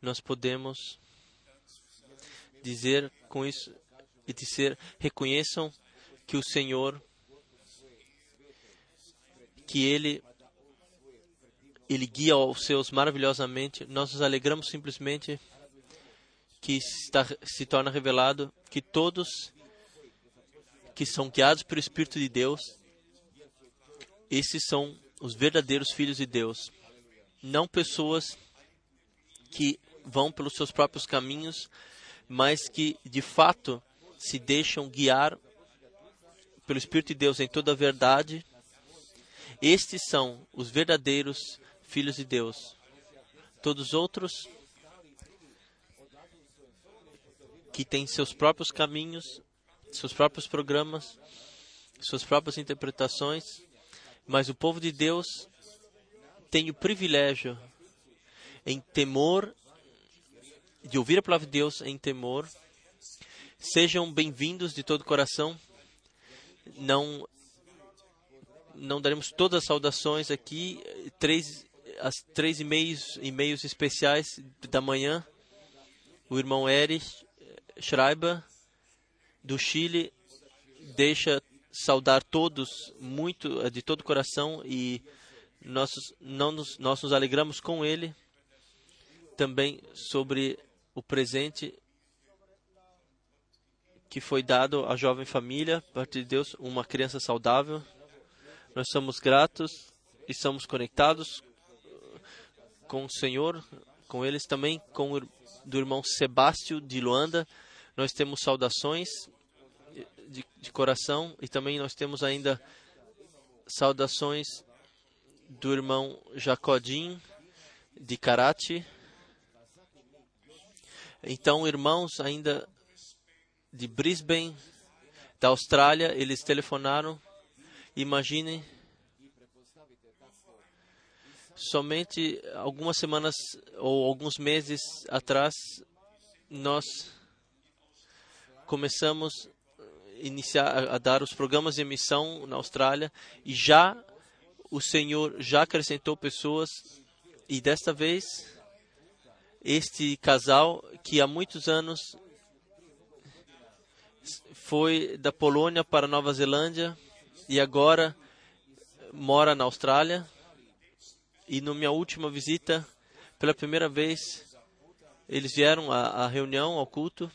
nós podemos dizer com isso e dizer: reconheçam que o Senhor, que Ele, Ele guia os seus maravilhosamente. Nós nos alegramos simplesmente que está, se torna revelado que todos que são guiados pelo Espírito de Deus, esses são os verdadeiros filhos de Deus, não pessoas que vão pelos seus próprios caminhos, mas que de fato se deixam guiar pelo Espírito de Deus em toda a verdade. Estes são os verdadeiros filhos de Deus. Todos os outros que têm seus próprios caminhos seus próprios programas, suas próprias interpretações, mas o povo de Deus tem o privilégio em temor de ouvir a palavra de Deus em temor. Sejam bem-vindos de todo o coração. Não não daremos todas as saudações aqui, três as três e-mails, e-mails especiais da manhã. O irmão Erich Schreiber do Chile deixa saudar todos muito eh, de todo o coração e nós, não nos, nós nos alegramos com ele também sobre o presente que foi dado à jovem família, a partir de Deus, uma criança saudável. Nós somos gratos e somos conectados com o Senhor, com eles também, com o do irmão Sebastião de Luanda, nós temos saudações de, de coração e também nós temos ainda saudações do irmão Jacodim de Karate. Então, irmãos ainda de Brisbane, da Austrália, eles telefonaram. Imagine, somente algumas semanas ou alguns meses atrás, nós começamos iniciar a dar os programas de emissão na Austrália e já o Senhor já acrescentou pessoas e desta vez este casal que há muitos anos foi da Polônia para Nova Zelândia e agora mora na Austrália. E na minha última visita, pela primeira vez, eles vieram à, à reunião, ao culto,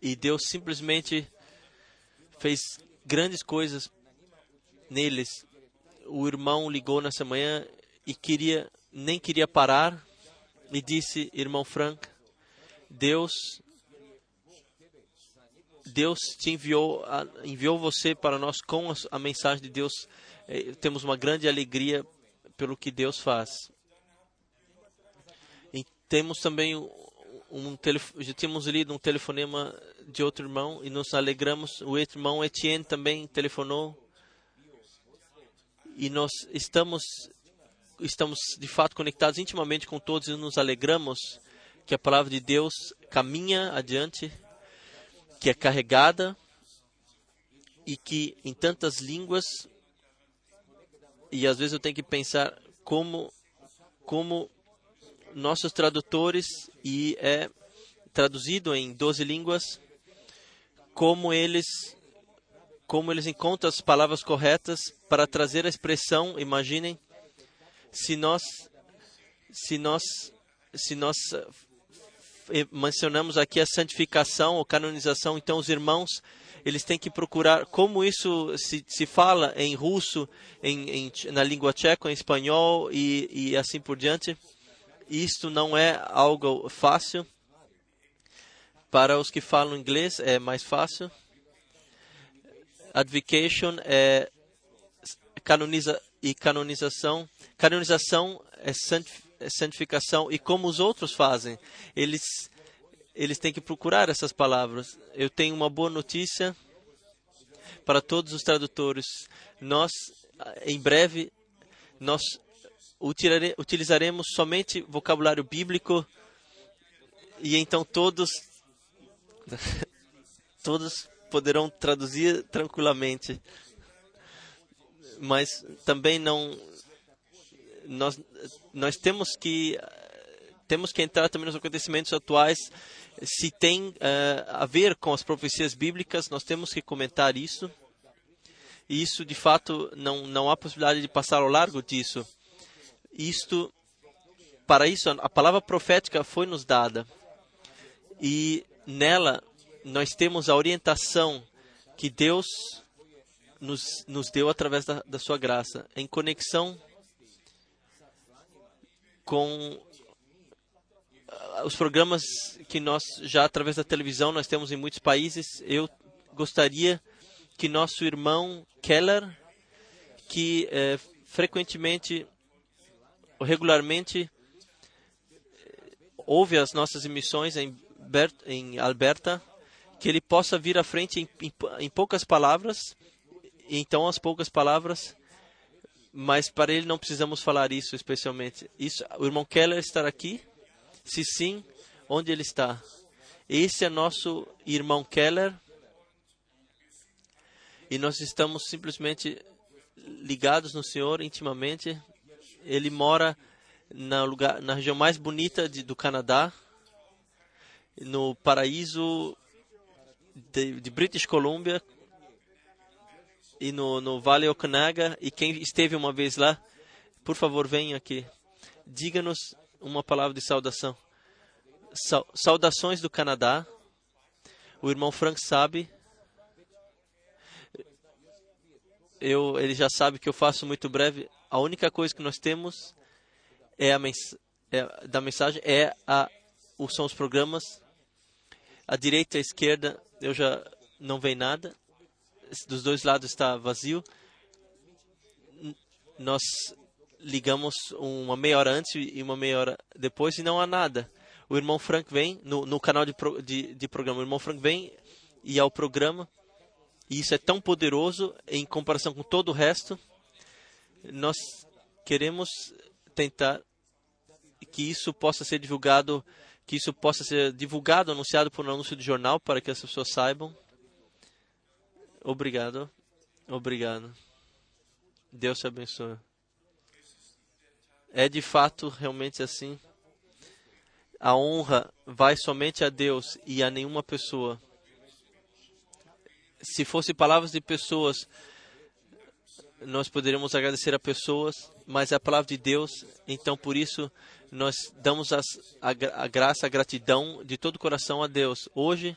e Deus simplesmente fez grandes coisas neles. O irmão ligou nessa manhã e queria nem queria parar e disse, irmão Frank, Deus Deus te enviou enviou você para nós com a, mensagem de Deus. Eh, temos uma grande alegria pelo que Deus faz. E temos também um já tínhamos lido um telefonema de outro irmão e nos alegramos. O irmão Etienne também telefonou e nós estamos estamos de fato conectados intimamente com todos e nos alegramos que a palavra de Deus caminha adiante, que é carregada e que em tantas línguas e às vezes eu tenho que pensar como como nossos tradutores e é traduzido em 12 línguas como eles como eles encontram as palavras corretas para trazer a expressão, imaginem, se nós se nós se nós eh, mencionamos aqui a santificação ou canonização, então os irmãos eles têm que procurar como isso se, se fala em russo, em, em na língua tcheca, em espanhol e, e assim por diante. Isto não é algo fácil. Para os que falam inglês é mais fácil. Advocation é canoniza e canonização. Canonização é, é santificação e como os outros fazem, eles eles têm que procurar essas palavras. Eu tenho uma boa notícia para todos os tradutores. Nós em breve nós utilizaremos somente vocabulário bíblico e então todos todos poderão traduzir tranquilamente. Mas também não nós nós temos que temos que entrar também nos acontecimentos atuais. Se tem uh, a ver com as profecias bíblicas, nós temos que comentar isso. E isso, de fato, não, não há possibilidade de passar ao largo disso. Isto, para isso, a palavra profética foi nos dada. E nela nós temos a orientação que Deus nos, nos deu através da, da sua graça, em conexão com ah, os programas que nós já através da televisão nós temos em muitos países. Eu gostaria que nosso irmão Keller, que é, frequentemente, regularmente ouve as nossas emissões em, em Alberta, que ele possa vir à frente em, em, em poucas palavras. Então, as poucas palavras mas para ele não precisamos falar isso especialmente. Isso, o irmão Keller estará aqui? Se sim, onde ele está? Esse é nosso irmão Keller. E nós estamos simplesmente ligados no Senhor intimamente. Ele mora na, lugar, na região mais bonita de, do Canadá, no paraíso de, de British Columbia, e no, no Vale Okanaga. E quem esteve uma vez lá, por favor, venha aqui. Diga-nos uma palavra de saudação. Saudações do Canadá. O irmão Frank sabe. Eu, ele já sabe que eu faço muito breve. A única coisa que nós temos é a mens é, da mensagem é a são os programas. A direita e a esquerda eu já não vejo nada dos dois lados está vazio. Nós ligamos uma meia hora antes e uma meia hora depois e não há nada. O irmão Frank vem no, no canal de, de, de programa. O irmão Frank vem e ao programa. E isso é tão poderoso em comparação com todo o resto. Nós queremos tentar que isso possa ser divulgado, que isso possa ser divulgado, anunciado por um anúncio de jornal para que as pessoas saibam. Obrigado. Obrigado. Deus te abençoe. É de fato realmente assim. A honra vai somente a Deus e a nenhuma pessoa. Se fosse palavras de pessoas, nós poderíamos agradecer a pessoas, mas é a palavra de Deus, então por isso nós damos as, a, a graça, a gratidão de todo o coração a Deus. Hoje,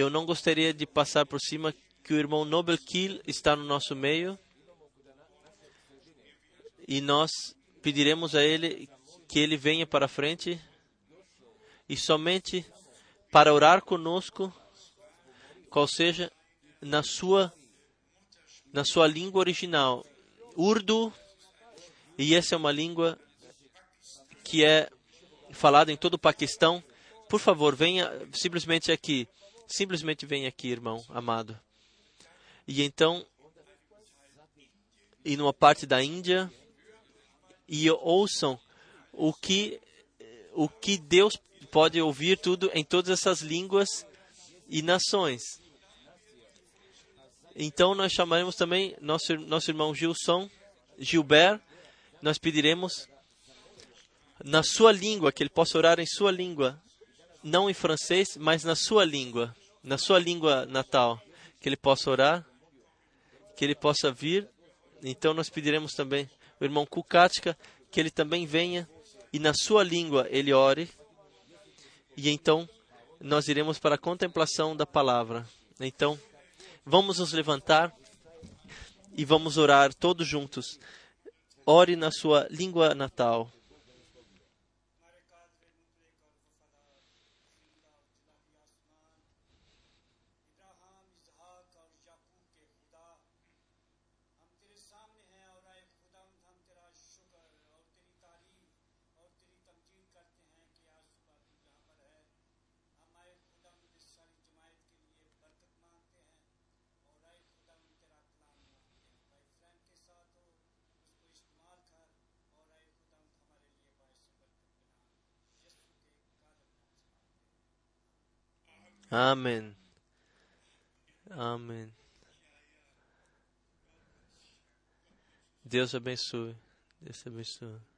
eu não gostaria de passar por cima que o irmão Nobel Kiel está no nosso meio e nós pediremos a ele que ele venha para a frente e somente para orar conosco, qual seja na sua na sua língua original, Urdu, e essa é uma língua que é falada em todo o Paquistão. Por favor, venha simplesmente aqui. Simplesmente vem aqui, irmão amado. E então, e numa parte da Índia, e ouçam o que o que Deus pode ouvir tudo em todas essas línguas e nações. Então nós chamaremos também nosso nosso irmão Gilson, Gilbert, nós pediremos na sua língua que ele possa orar em sua língua não em francês, mas na sua língua, na sua língua natal, que ele possa orar, que ele possa vir. Então nós pediremos também o irmão Kukatka que ele também venha e na sua língua ele ore. E então nós iremos para a contemplação da palavra. Então, vamos nos levantar e vamos orar todos juntos. Ore na sua língua natal. Amém. Amém. Deus abençoe. Deus abençoe.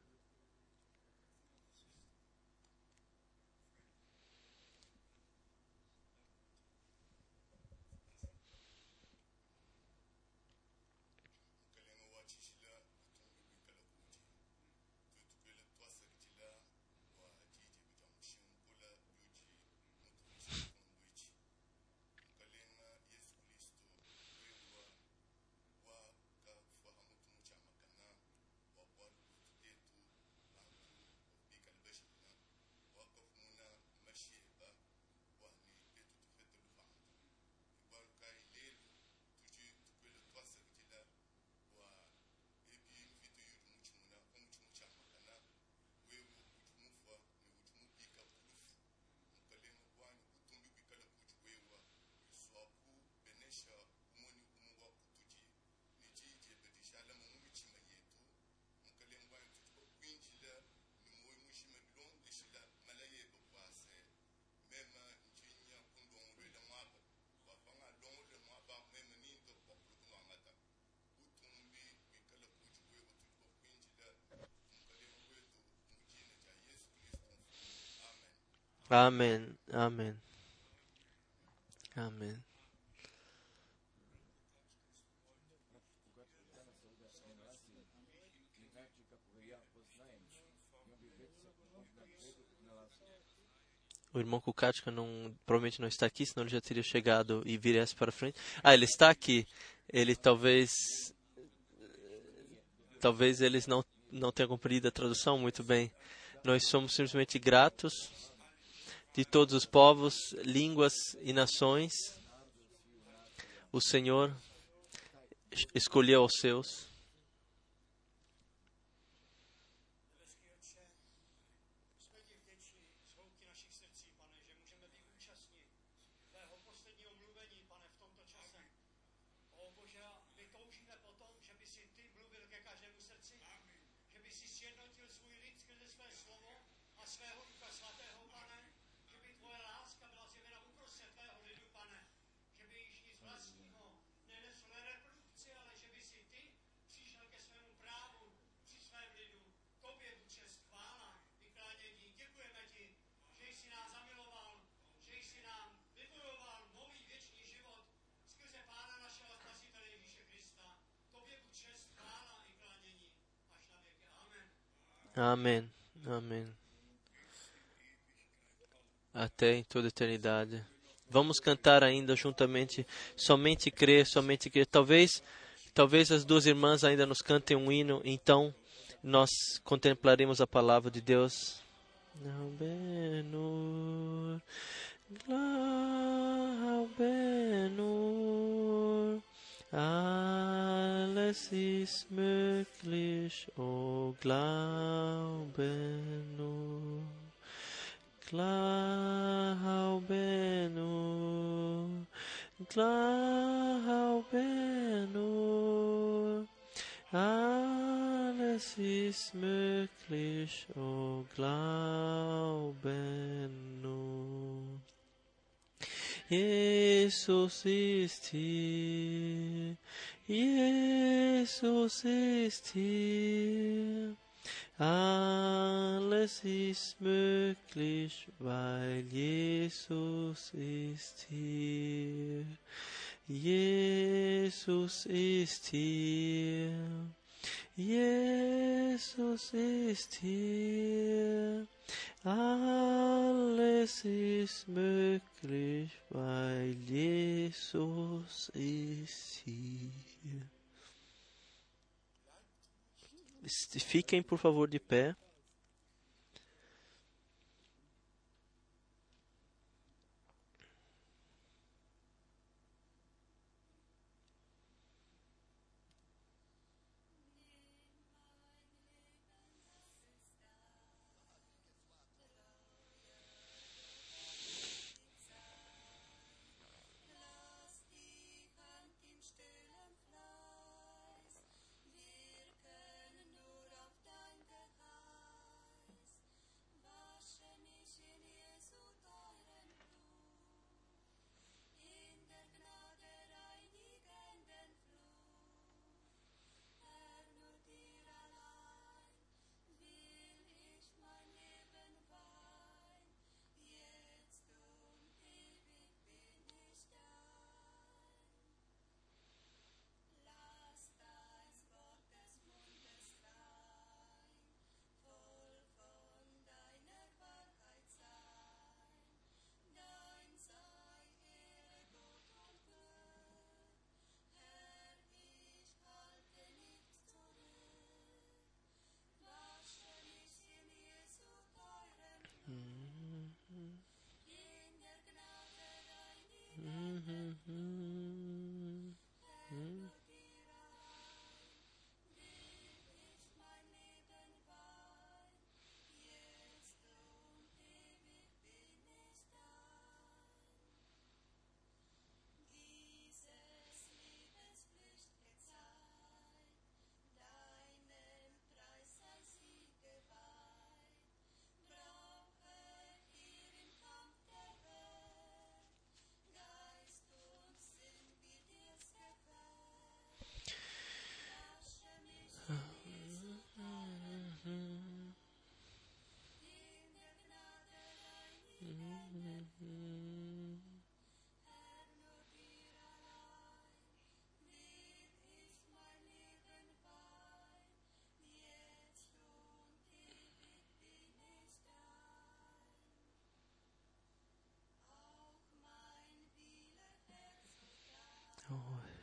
Amém. Amém. Amém. O irmão Kukatka não, provavelmente não está aqui, senão ele já teria chegado e viesse para frente. Ah, ele está aqui. Ele talvez. Talvez eles não, não tenham cumprido a tradução muito bem. Nós somos simplesmente gratos de todos os povos, línguas e nações. O Senhor escolheu os seus. Amém. Amém. Até em toda eternidade. Vamos cantar ainda juntamente. Somente crer, somente crer. Talvez, talvez as duas irmãs ainda nos cantem um hino. Então, nós contemplaremos a palavra de Deus. Benur, Benur, alles ist möglich, o Glaube nur. Glaube nur, Glaube nur, alles ist möglich, o Glaube nur. Jesus ist hier, Jesus ist hier. Alles ist möglich, weil Jesus ist hier. Jesus ist hier. Jesus ist hier. Alles ist möglich, weil Jesus ist hier. Fiquem, por favor, de pé. Oh.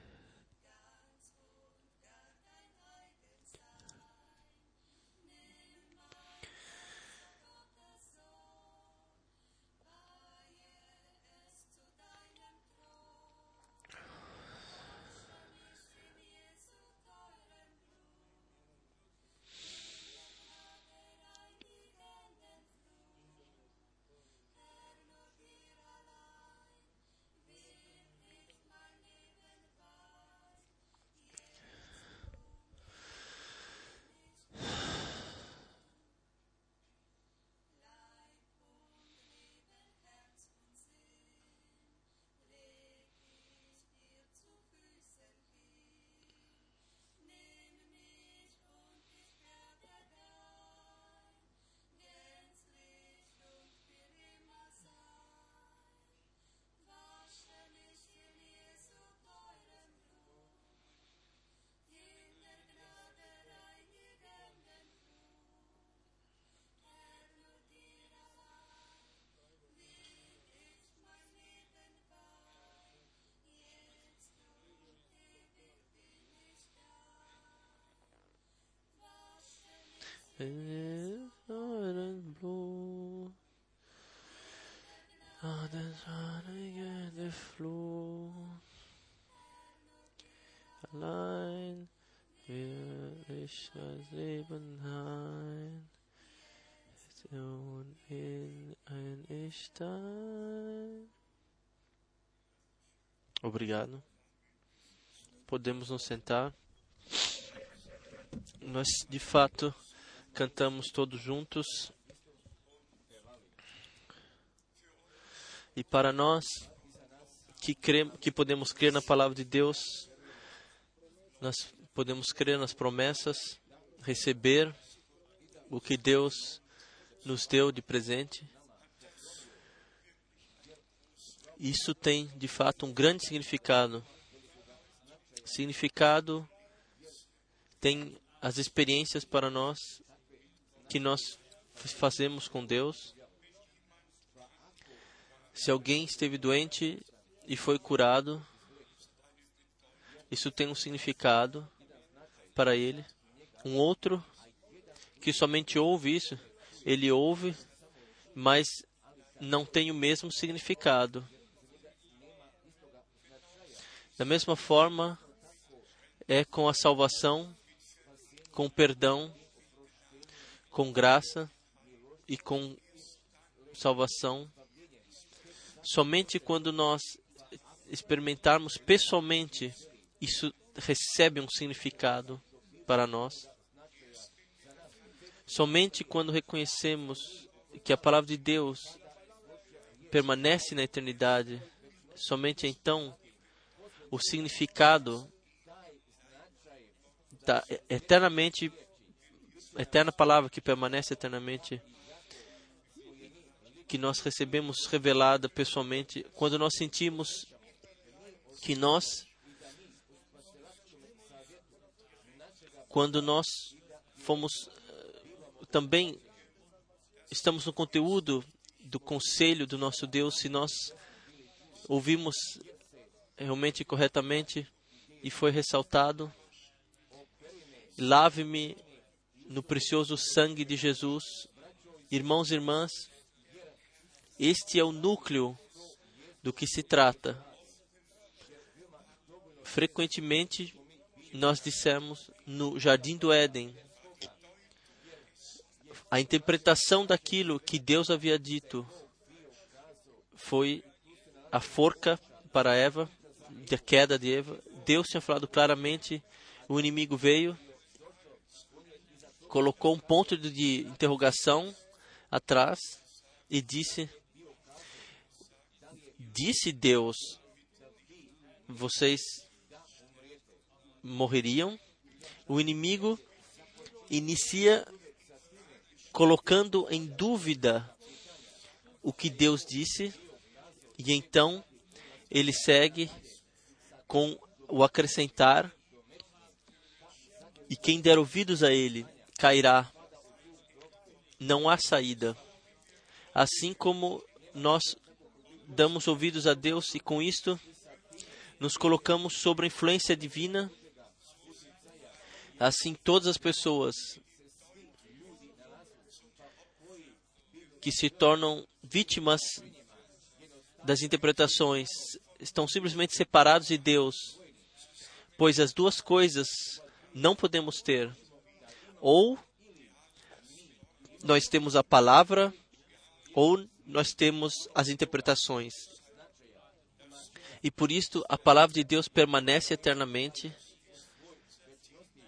Obrigado. Podemos nos sentar. Nós, de fato, cantamos todos juntos. E para nós que, cremos, que podemos crer na palavra de Deus, nós podemos crer nas promessas, receber o que Deus nos deu de presente. Isso tem, de fato, um grande significado. Significado tem as experiências para nós que nós fazemos com Deus. Se alguém esteve doente e foi curado, isso tem um significado para ele. Um outro que somente ouve isso, ele ouve, mas não tem o mesmo significado. Da mesma forma, é com a salvação, com o perdão, com graça e com salvação. Somente quando nós experimentarmos pessoalmente, isso recebe um significado para nós. Somente quando reconhecemos que a palavra de Deus permanece na eternidade, somente então o significado está eternamente eterna palavra que permanece eternamente que nós recebemos revelada pessoalmente quando nós sentimos que nós quando nós fomos eh, também estamos no conteúdo do conselho do nosso Deus se nós ouvimos realmente corretamente e foi ressaltado lave-me no precioso sangue de Jesus. Irmãos e irmãs, este é o núcleo do que se trata. Frequentemente nós dissemos no jardim do Éden a interpretação daquilo que Deus havia dito foi a forca para Eva, da queda de Eva. Deus tinha falado claramente, o inimigo veio colocou um ponto de interrogação atrás e disse: Disse Deus, vocês morreriam. O inimigo inicia colocando em dúvida o que Deus disse, e então ele segue com o acrescentar, e quem der ouvidos a ele cairá. Não há saída. Assim como nós damos ouvidos a Deus e com isto nos colocamos sob a influência divina, assim todas as pessoas que se tornam vítimas das interpretações estão simplesmente separados de Deus, pois as duas coisas não podemos ter. Ou nós temos a palavra, ou nós temos as interpretações. E por isso a palavra de Deus permanece eternamente.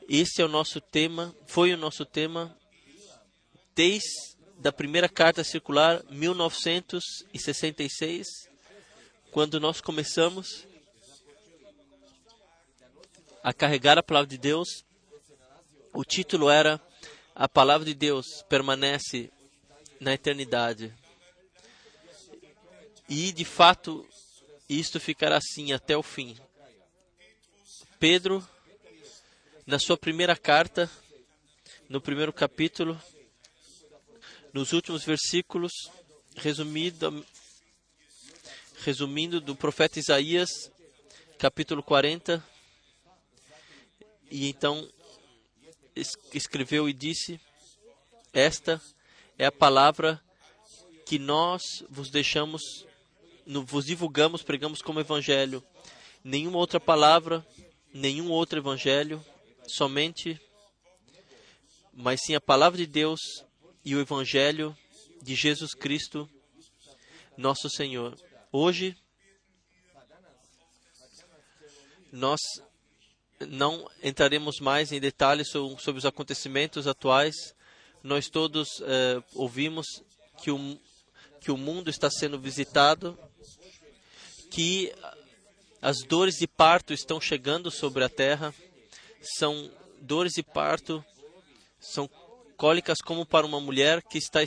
Esse é o nosso tema, foi o nosso tema desde a primeira carta circular 1966, quando nós começamos a carregar a palavra de Deus. O título era A palavra de Deus permanece na eternidade. E de fato, isto ficará assim até o fim. Pedro, na sua primeira carta, no primeiro capítulo, nos últimos versículos, resumido, resumindo do profeta Isaías, capítulo 40, e então escreveu e disse: Esta é a palavra que nós vos deixamos vos divulgamos, pregamos como evangelho. Nenhuma outra palavra, nenhum outro evangelho, somente, mas sim a palavra de Deus e o evangelho de Jesus Cristo, nosso Senhor. Hoje, nós não entraremos mais em detalhes sobre, os acontecimentos atuais. Nós todos eh, ouvimos que o, que o mundo está sendo visitado que as dores de parto estão chegando sobre a terra. São dores de parto, são cólicas como para uma mulher que está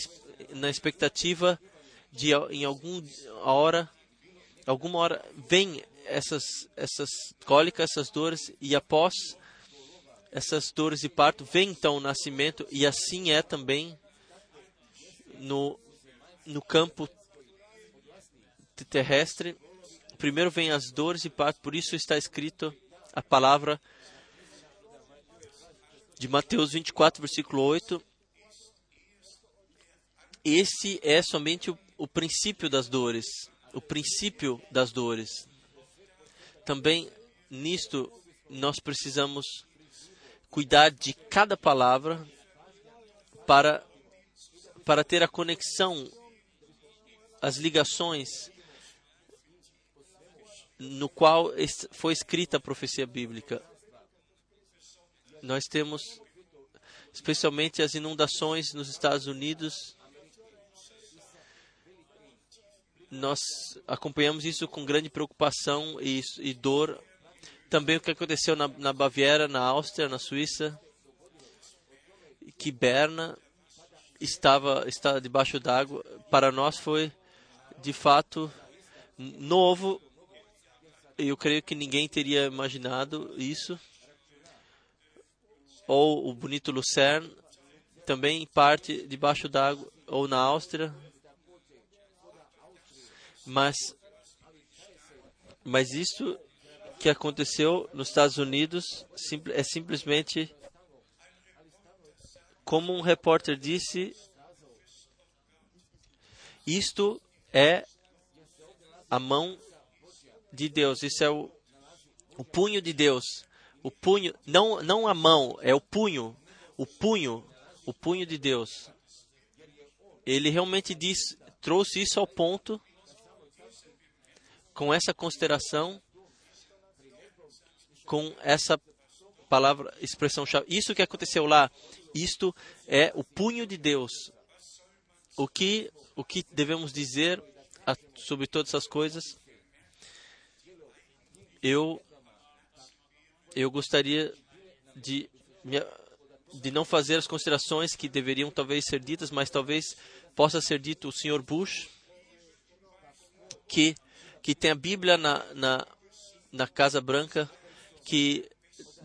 na expectativa de em alguma hora, alguma hora vem essas essas cólicas, essas dores e após essas dores de parto vem então o nascimento e assim é também no no campo terrestre primeiro vem as dores e parto, por isso está escrito a palavra de Mateus 24, versículo 8. Esse é somente o, o princípio das dores, o princípio das dores. Também nisto nós precisamos cuidar de cada palavra para para ter a conexão, as ligações no qual foi escrita a profecia bíblica. Nós temos especialmente as inundações nos Estados Unidos. Nós acompanhamos isso com grande preocupação e, e dor. Também o que aconteceu na, na Baviera, na Áustria, na Suíça, que Berna estava, estava debaixo d'água. Para nós foi, de fato, novo eu creio que ninguém teria imaginado isso. Ou o bonito Lucerne, também parte debaixo d'água, ou na Áustria. Mas, mas isso que aconteceu nos Estados Unidos é simplesmente, como um repórter disse, isto é a mão de Deus. Isso é o, o punho de Deus. O punho, não, não a mão, é o punho. O punho, o punho de Deus. Ele realmente diz, trouxe isso ao ponto, com essa consideração, com essa palavra, expressão chave. Isso que aconteceu lá, isto é o punho de Deus. O que, o que devemos dizer a, sobre todas essas coisas? eu eu gostaria de de não fazer as considerações que deveriam talvez ser ditas, mas talvez possa ser dito o Sr. Bush que que tem a Bíblia na, na, na Casa Branca, que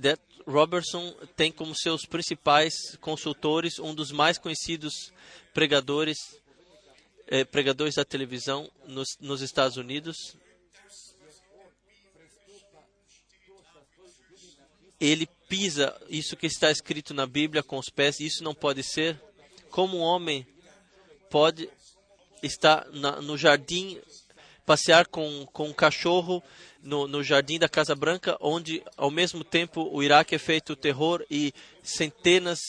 That Robertson tem como seus principais consultores um dos mais conhecidos pregadores eh, pregadores da televisão nos, nos Estados Unidos ele pisa isso que está escrito na Bíblia com os pés. Isso não pode ser. Como um homem pode estar na, no jardim, passear com, com um cachorro no, no jardim da Casa Branca, onde ao mesmo tempo o Iraque é feito terror e centenas,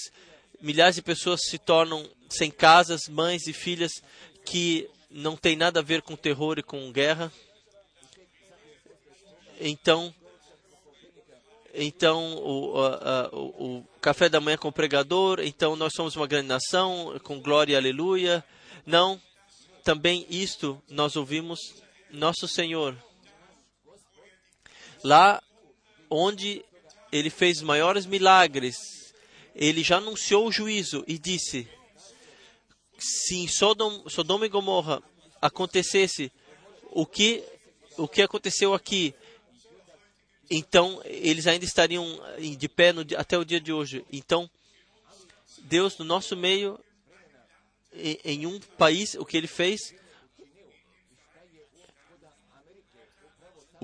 milhares de pessoas se tornam sem casas, mães e filhas que não tem nada a ver com terror e com guerra. Então, então o, a- a- o, o café da manhã com o pregador, então nós somos uma grande nação, com glória e aleluia. Não, também isto nós ouvimos nosso Senhor. Lá onde ele fez maiores milagres, ele já anunciou o juízo e disse: se em Sodom, Sodoma e Gomorra acontecesse o que o que aconteceu aqui, então eles ainda estariam em- de pé no até o dia de hoje. Então, Deus no nosso meio, em, em um país, o que Ele fez,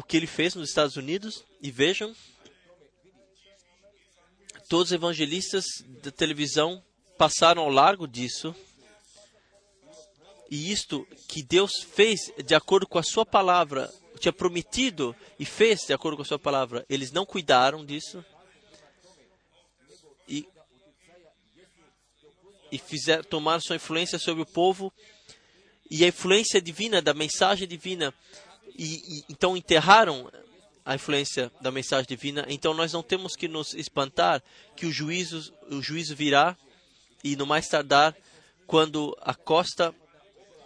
o que Ele fez nos Estados Unidos, e vejam, todos os evangelistas da televisão passaram ao largo disso. E isto que Deus fez de acordo com a sua palavra, tinha prometido e fez de acordo com a sua palavra, eles não cuidaram disso. E, e fizeram, tomaram sua influência sobre o povo e a influência divina, da mensagem divina. E, e então enterraram a influência da mensagem divina. Então nós não temos que nos espantar que o juízo, o juízo virá e no mais tardar, quando a costa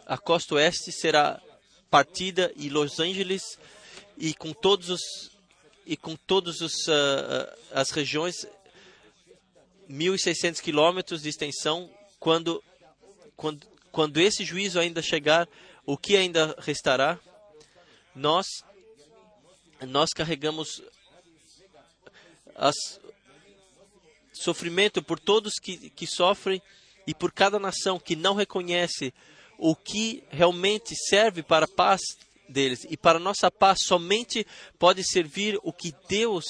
a costa oeste será partida e Los Angeles e com todos os e com todos os ah, as regiões 1.600 quilômetros de extensão quando quando quando esse juízo ainda chegar o que ainda restará nós nós carregamos as sofrimento por todos que, que sofrem e por cada nação que não reconhece o que realmente serve para a paz deles. E para nossa paz somente pode servir o que Deus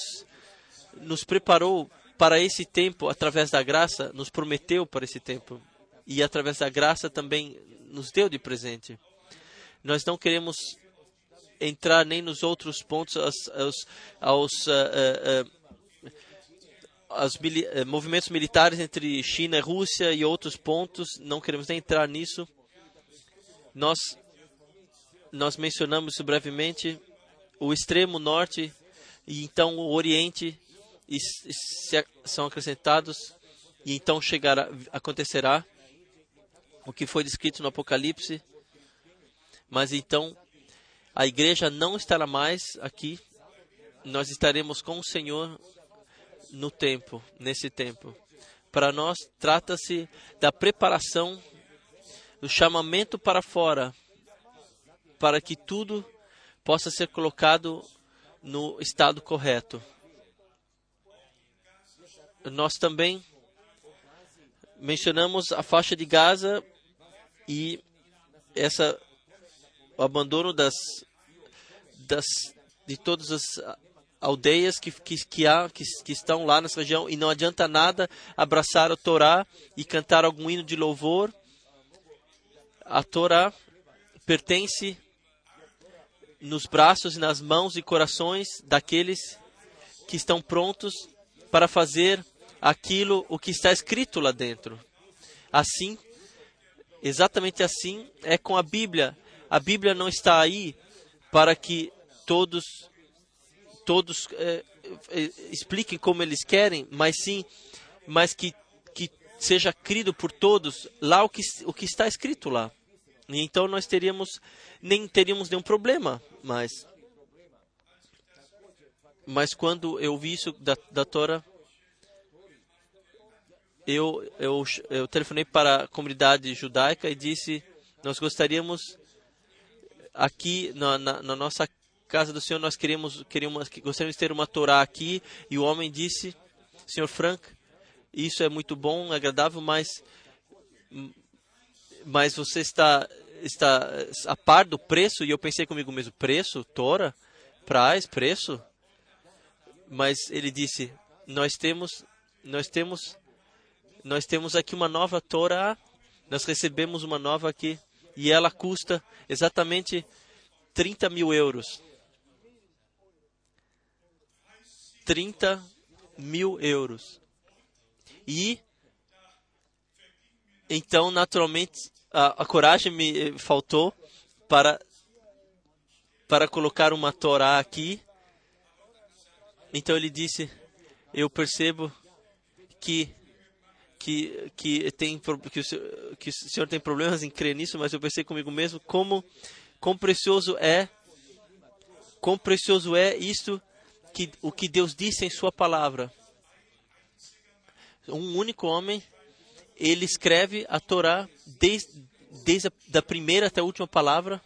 nos preparou para esse tempo através da graça, nos prometeu para esse tempo. E através da graça também nos deu de presente. Nós não queremos entrar nem nos outros pontos, aos, aos, aos ah, os mili- eh, movimentos militares entre China e Rússia e outros pontos, não queremos nem entrar nisso. Nós, nós mencionamos brevemente, o extremo norte e então o oriente e s- se são acrescentados e então chegará, acontecerá o que foi descrito no Apocalipse. Mas então a igreja não estará mais aqui, nós estaremos com o Senhor no tempo, nesse tempo. Para nós, trata-se da preparação, do chamamento para fora, para que tudo possa ser colocado no estado correto. Nós também mencionamos a faixa de Gaza e essa o abandono das das de todas as aldeias que, que, que, há, que, que estão lá nessa região e não adianta nada abraçar a Torá e cantar algum hino de louvor. A Torá pertence nos braços e nas mãos e corações daqueles que estão prontos para fazer aquilo o que está escrito lá dentro. Assim, exatamente assim é com a Bíblia. A Bíblia não está aí para que todos todos eh, eh, expliquem como eles querem, mas sim, mas que, que seja crido por todos lá o que, o que está escrito lá. E então nós teríamos nem teríamos nenhum problema, mas mas quando eu vi isso da, da Torá, eu, eu, eu telefonei para a comunidade judaica e disse: Nós gostaríamos aqui na, na, na nossa casa do Senhor, nós queremos, queríamos, gostaríamos de ter uma Torá aqui. E o homem disse: Senhor Frank, isso é muito bom, agradável, mas, mas você está, está a par do preço? E eu pensei comigo mesmo: preço? Torá? Price? Preço? Mas ele disse: nós temos, nós temos, nós temos aqui uma nova Torá. Nós recebemos uma nova aqui e ela custa exatamente 30 mil euros. 30 mil euros. E então, naturalmente, a, a coragem me eh, faltou para para colocar uma Torá aqui. Então ele disse: Eu percebo que que que tem que o, senhor, que o senhor tem problemas em crer nisso, mas eu pensei comigo mesmo como quão precioso é quão precioso é isto que o que Deus disse em sua palavra. Um único homem, ele escreve a Torá desde, desde a da primeira até a última palavra.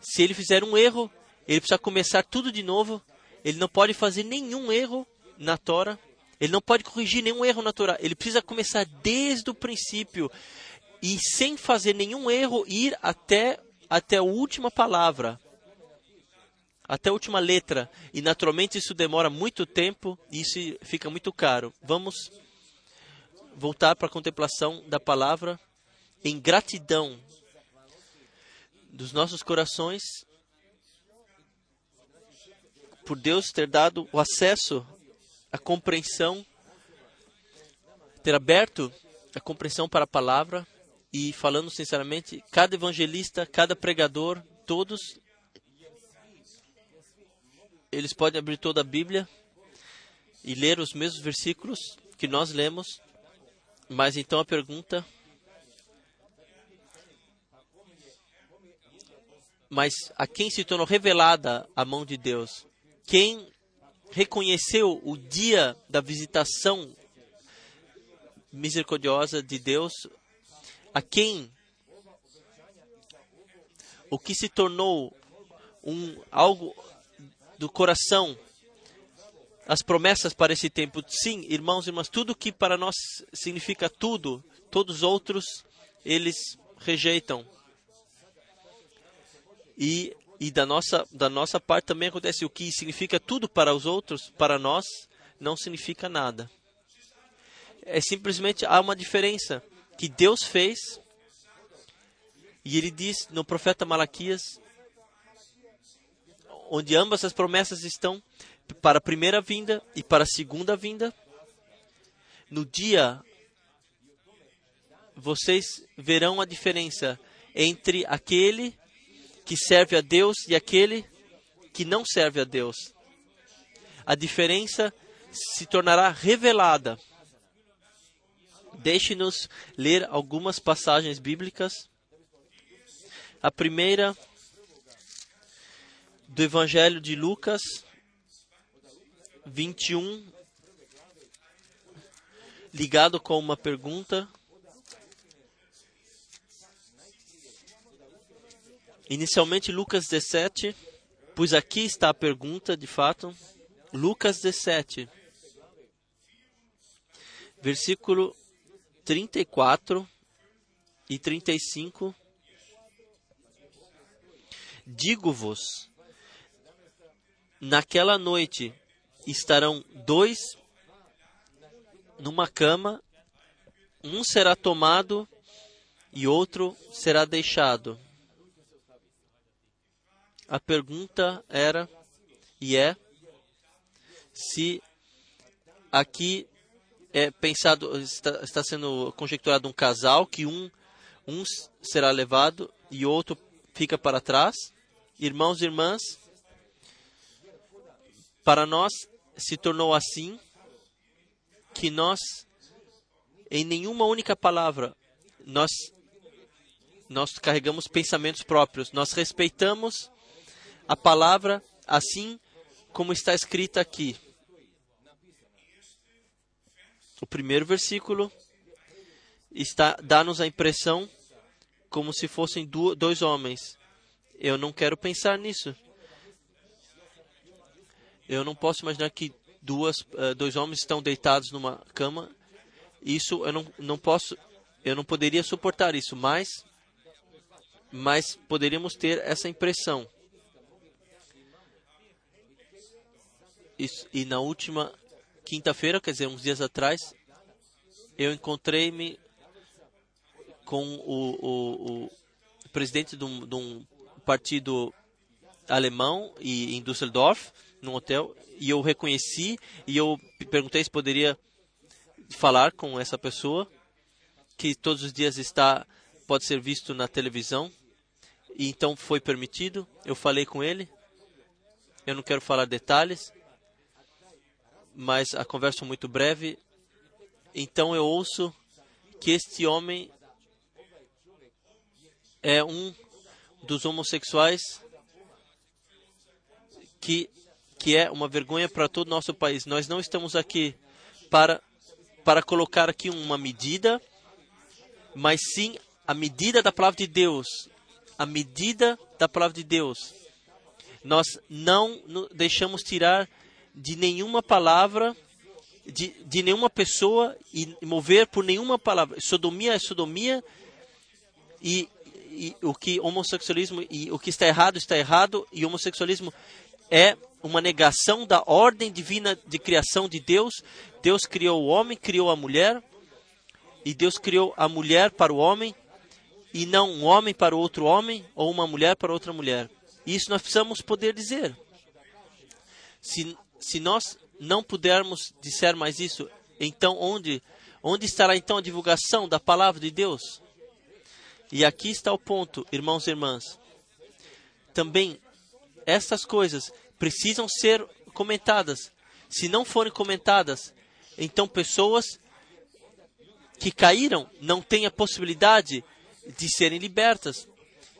Se ele fizer um erro, ele precisa começar tudo de novo. Ele não pode fazer nenhum erro na Torá. Ele não pode corrigir nenhum erro na Torá. Ele precisa começar desde o princípio e sem fazer nenhum erro ir até até a última palavra até a última letra. E naturalmente isso demora muito tempo e isso fica muito caro. Vamos voltar para a contemplação da palavra em gratidão dos nossos corações por Deus ter dado o acesso, a compreensão, ter aberto a compreensão para a palavra e falando sinceramente, cada evangelista, cada pregador, todos eles podem abrir toda a Bíblia e ler os mesmos versículos que nós lemos, mas então a pergunta. Mas a quem se tornou revelada a mão de Deus? Quem reconheceu o dia da visitação misericordiosa de Deus? A quem o que se tornou um algo do coração as promessas para esse tempo. Sim, irmãos e irmãs, tudo que para nós significa tudo, todos os outros eles rejeitam. E, e da, nossa, da nossa parte também acontece o que significa tudo para os outros, para nós, não significa nada. É simplesmente há uma diferença que Deus fez. E ele diz no profeta Malaquias onde ambas as promessas estão para a primeira vinda e para a segunda vinda. No dia, vocês verão a diferença entre aquele que serve a Deus e aquele que não serve a Deus. A diferença se tornará revelada. Deixe-nos ler algumas passagens bíblicas. A primeira do Evangelho de Lucas 21, ligado com uma pergunta. Inicialmente, Lucas 17, pois aqui está a pergunta de fato. Lucas 17, versículo 34 e 35. Digo-vos Naquela noite estarão dois numa cama, um será tomado e outro será deixado. A pergunta era e é se aqui é pensado está, está sendo conjecturado um casal que um um será levado e outro fica para trás. Irmãos e irmãs, para nós se tornou assim que nós, em nenhuma única palavra, nós, nós carregamos pensamentos próprios. Nós respeitamos a palavra assim como está escrita aqui. O primeiro versículo está dá-nos a impressão como se fossem dois homens. Eu não quero pensar nisso. Eu não posso imaginar que duas, uh, dois homens estão deitados numa cama. Isso eu não, não posso, eu não poderia suportar isso, mas, mas poderíamos ter essa impressão. E na última, quinta-feira, quer dizer, uns dias atrás, eu encontrei-me com o, o, o presidente de um, de um partido alemão e em Düsseldorf, num hotel, e eu reconheci e eu perguntei se poderia falar com essa pessoa que todos os dias está pode ser visto na televisão. E então foi permitido. Eu falei com ele. Eu não quero falar detalhes, mas a conversa foi muito breve. Então eu ouço que este homem é um dos homossexuais que que é uma vergonha para todo o nosso país. Nós não estamos aqui para para colocar aqui uma medida, mas sim a medida da palavra de Deus, a medida da palavra de Deus. Nós não deixamos tirar de nenhuma palavra, de, de nenhuma pessoa e mover por nenhuma palavra. Sodomia é sodomia e, e o que homossexualismo e o que está errado está errado e homossexualismo é uma negação da ordem divina de criação de Deus. Deus criou o homem, criou a mulher, e Deus criou a mulher para o homem, e não um homem para outro homem, ou uma mulher para outra mulher. Isso nós precisamos poder dizer. Se, se nós não pudermos dizer mais isso, então onde, onde estará então a divulgação da palavra de Deus? E aqui está o ponto, irmãos e irmãs. Também essas coisas precisam ser comentadas. Se não forem comentadas, então pessoas que caíram não têm a possibilidade de serem libertas.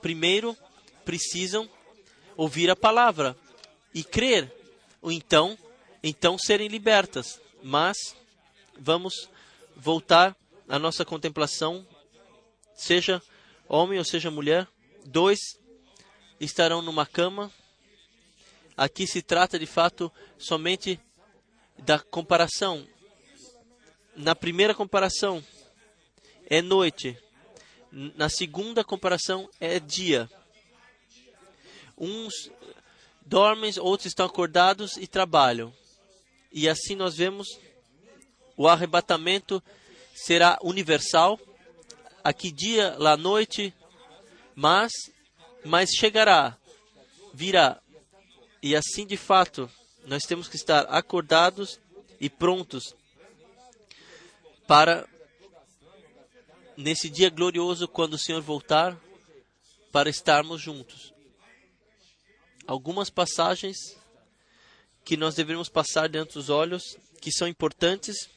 Primeiro, precisam ouvir a palavra e crer, então, então serem libertas. Mas vamos voltar à nossa contemplação, seja homem ou seja mulher, dois estarão numa cama Aqui se trata de fato somente da comparação. Na primeira comparação é noite, na segunda comparação é dia. Uns dormem, outros estão acordados e trabalham. E assim nós vemos o arrebatamento será universal. Aqui dia, lá noite, mas mas chegará, virá e assim, de fato, nós temos que estar acordados e prontos para, nesse dia glorioso, quando o Senhor voltar, para estarmos juntos. Algumas passagens que nós devemos passar dentro dos olhos, que são importantes.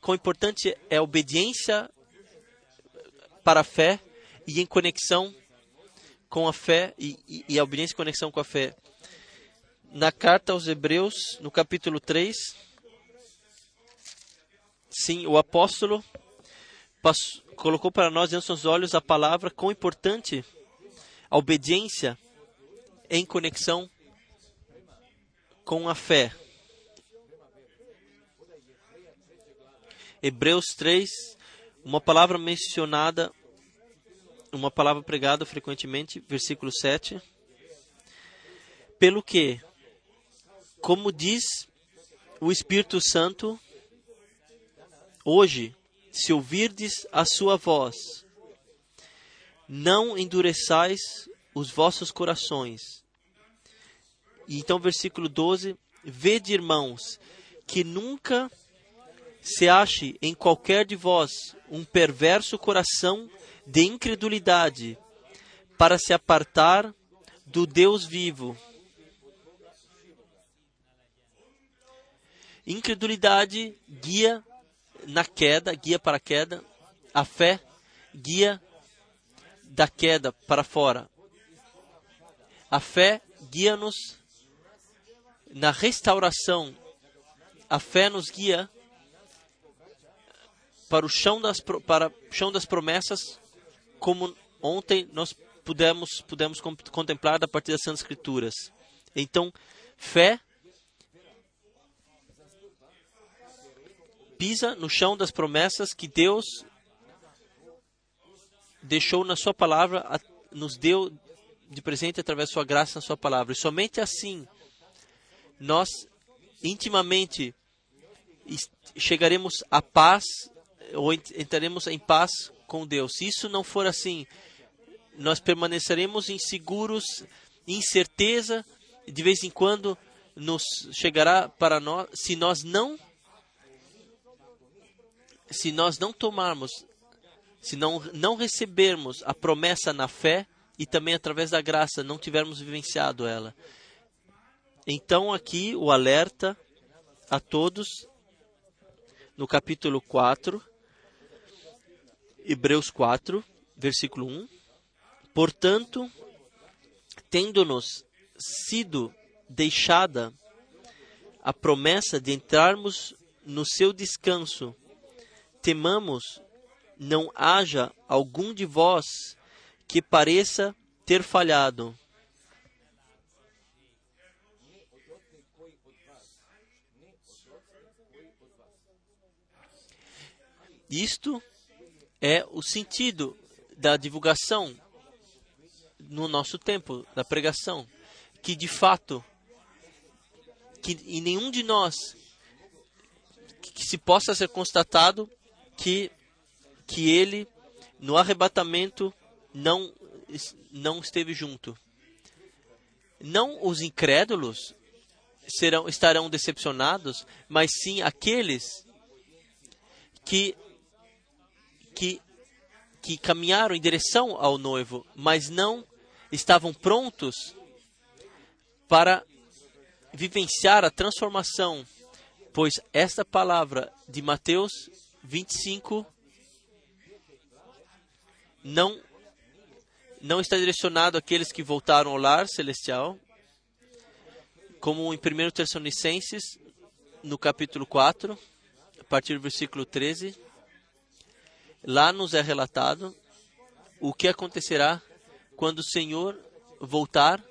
Quão importante é a obediência para a fé e em conexão com a fé e, e, e a obediência em conexão com a fé na carta aos Hebreus, no capítulo 3, sim, o apóstolo passou, colocou para nós diante dos olhos a palavra quão importante a obediência em conexão com a fé. Hebreus 3, uma palavra mencionada, uma palavra pregada frequentemente, versículo 7. Pelo que, como diz o Espírito Santo, hoje, se ouvirdes a sua voz, não endureçais os vossos corações. Então, versículo 12: Vede, irmãos, que nunca se ache em qualquer de vós um perverso coração de incredulidade para se apartar do Deus vivo Incredulidade guia na queda, guia para a queda. A fé guia da queda para fora. A fé guia-nos na restauração. A fé nos guia para o chão das, para o chão das promessas, como ontem nós pudemos, pudemos contemplar a partir das Santas Escrituras. Então, fé pisa no chão das promessas que Deus deixou na Sua palavra, nos deu de presente através da Sua graça na Sua palavra. E somente assim nós intimamente chegaremos à paz ou ent- entraremos em paz com Deus. Se isso não for assim, nós permaneceremos inseguros, incerteza, de vez em quando nos chegará para nós, se nós não se nós não tomarmos, se não, não recebermos a promessa na fé e também através da graça, não tivermos vivenciado ela. Então aqui o alerta a todos no capítulo 4, Hebreus 4, versículo 1. Portanto, tendo-nos sido deixada a promessa de entrarmos no seu descanso, temamos não haja algum de vós que pareça ter falhado. Isto é o sentido da divulgação no nosso tempo, da pregação, que de fato que em nenhum de nós que, se possa ser constatado que que ele no arrebatamento não não esteve junto. Não os incrédulos serão estarão decepcionados, mas sim aqueles que que que caminharam em direção ao noivo, mas não estavam prontos para vivenciar a transformação, pois esta palavra de Mateus 25 não não está direcionado àqueles que voltaram ao lar celestial, como em 1 Tessalonicenses, no capítulo 4, a partir do versículo 13, lá nos é relatado o que acontecerá quando o Senhor voltar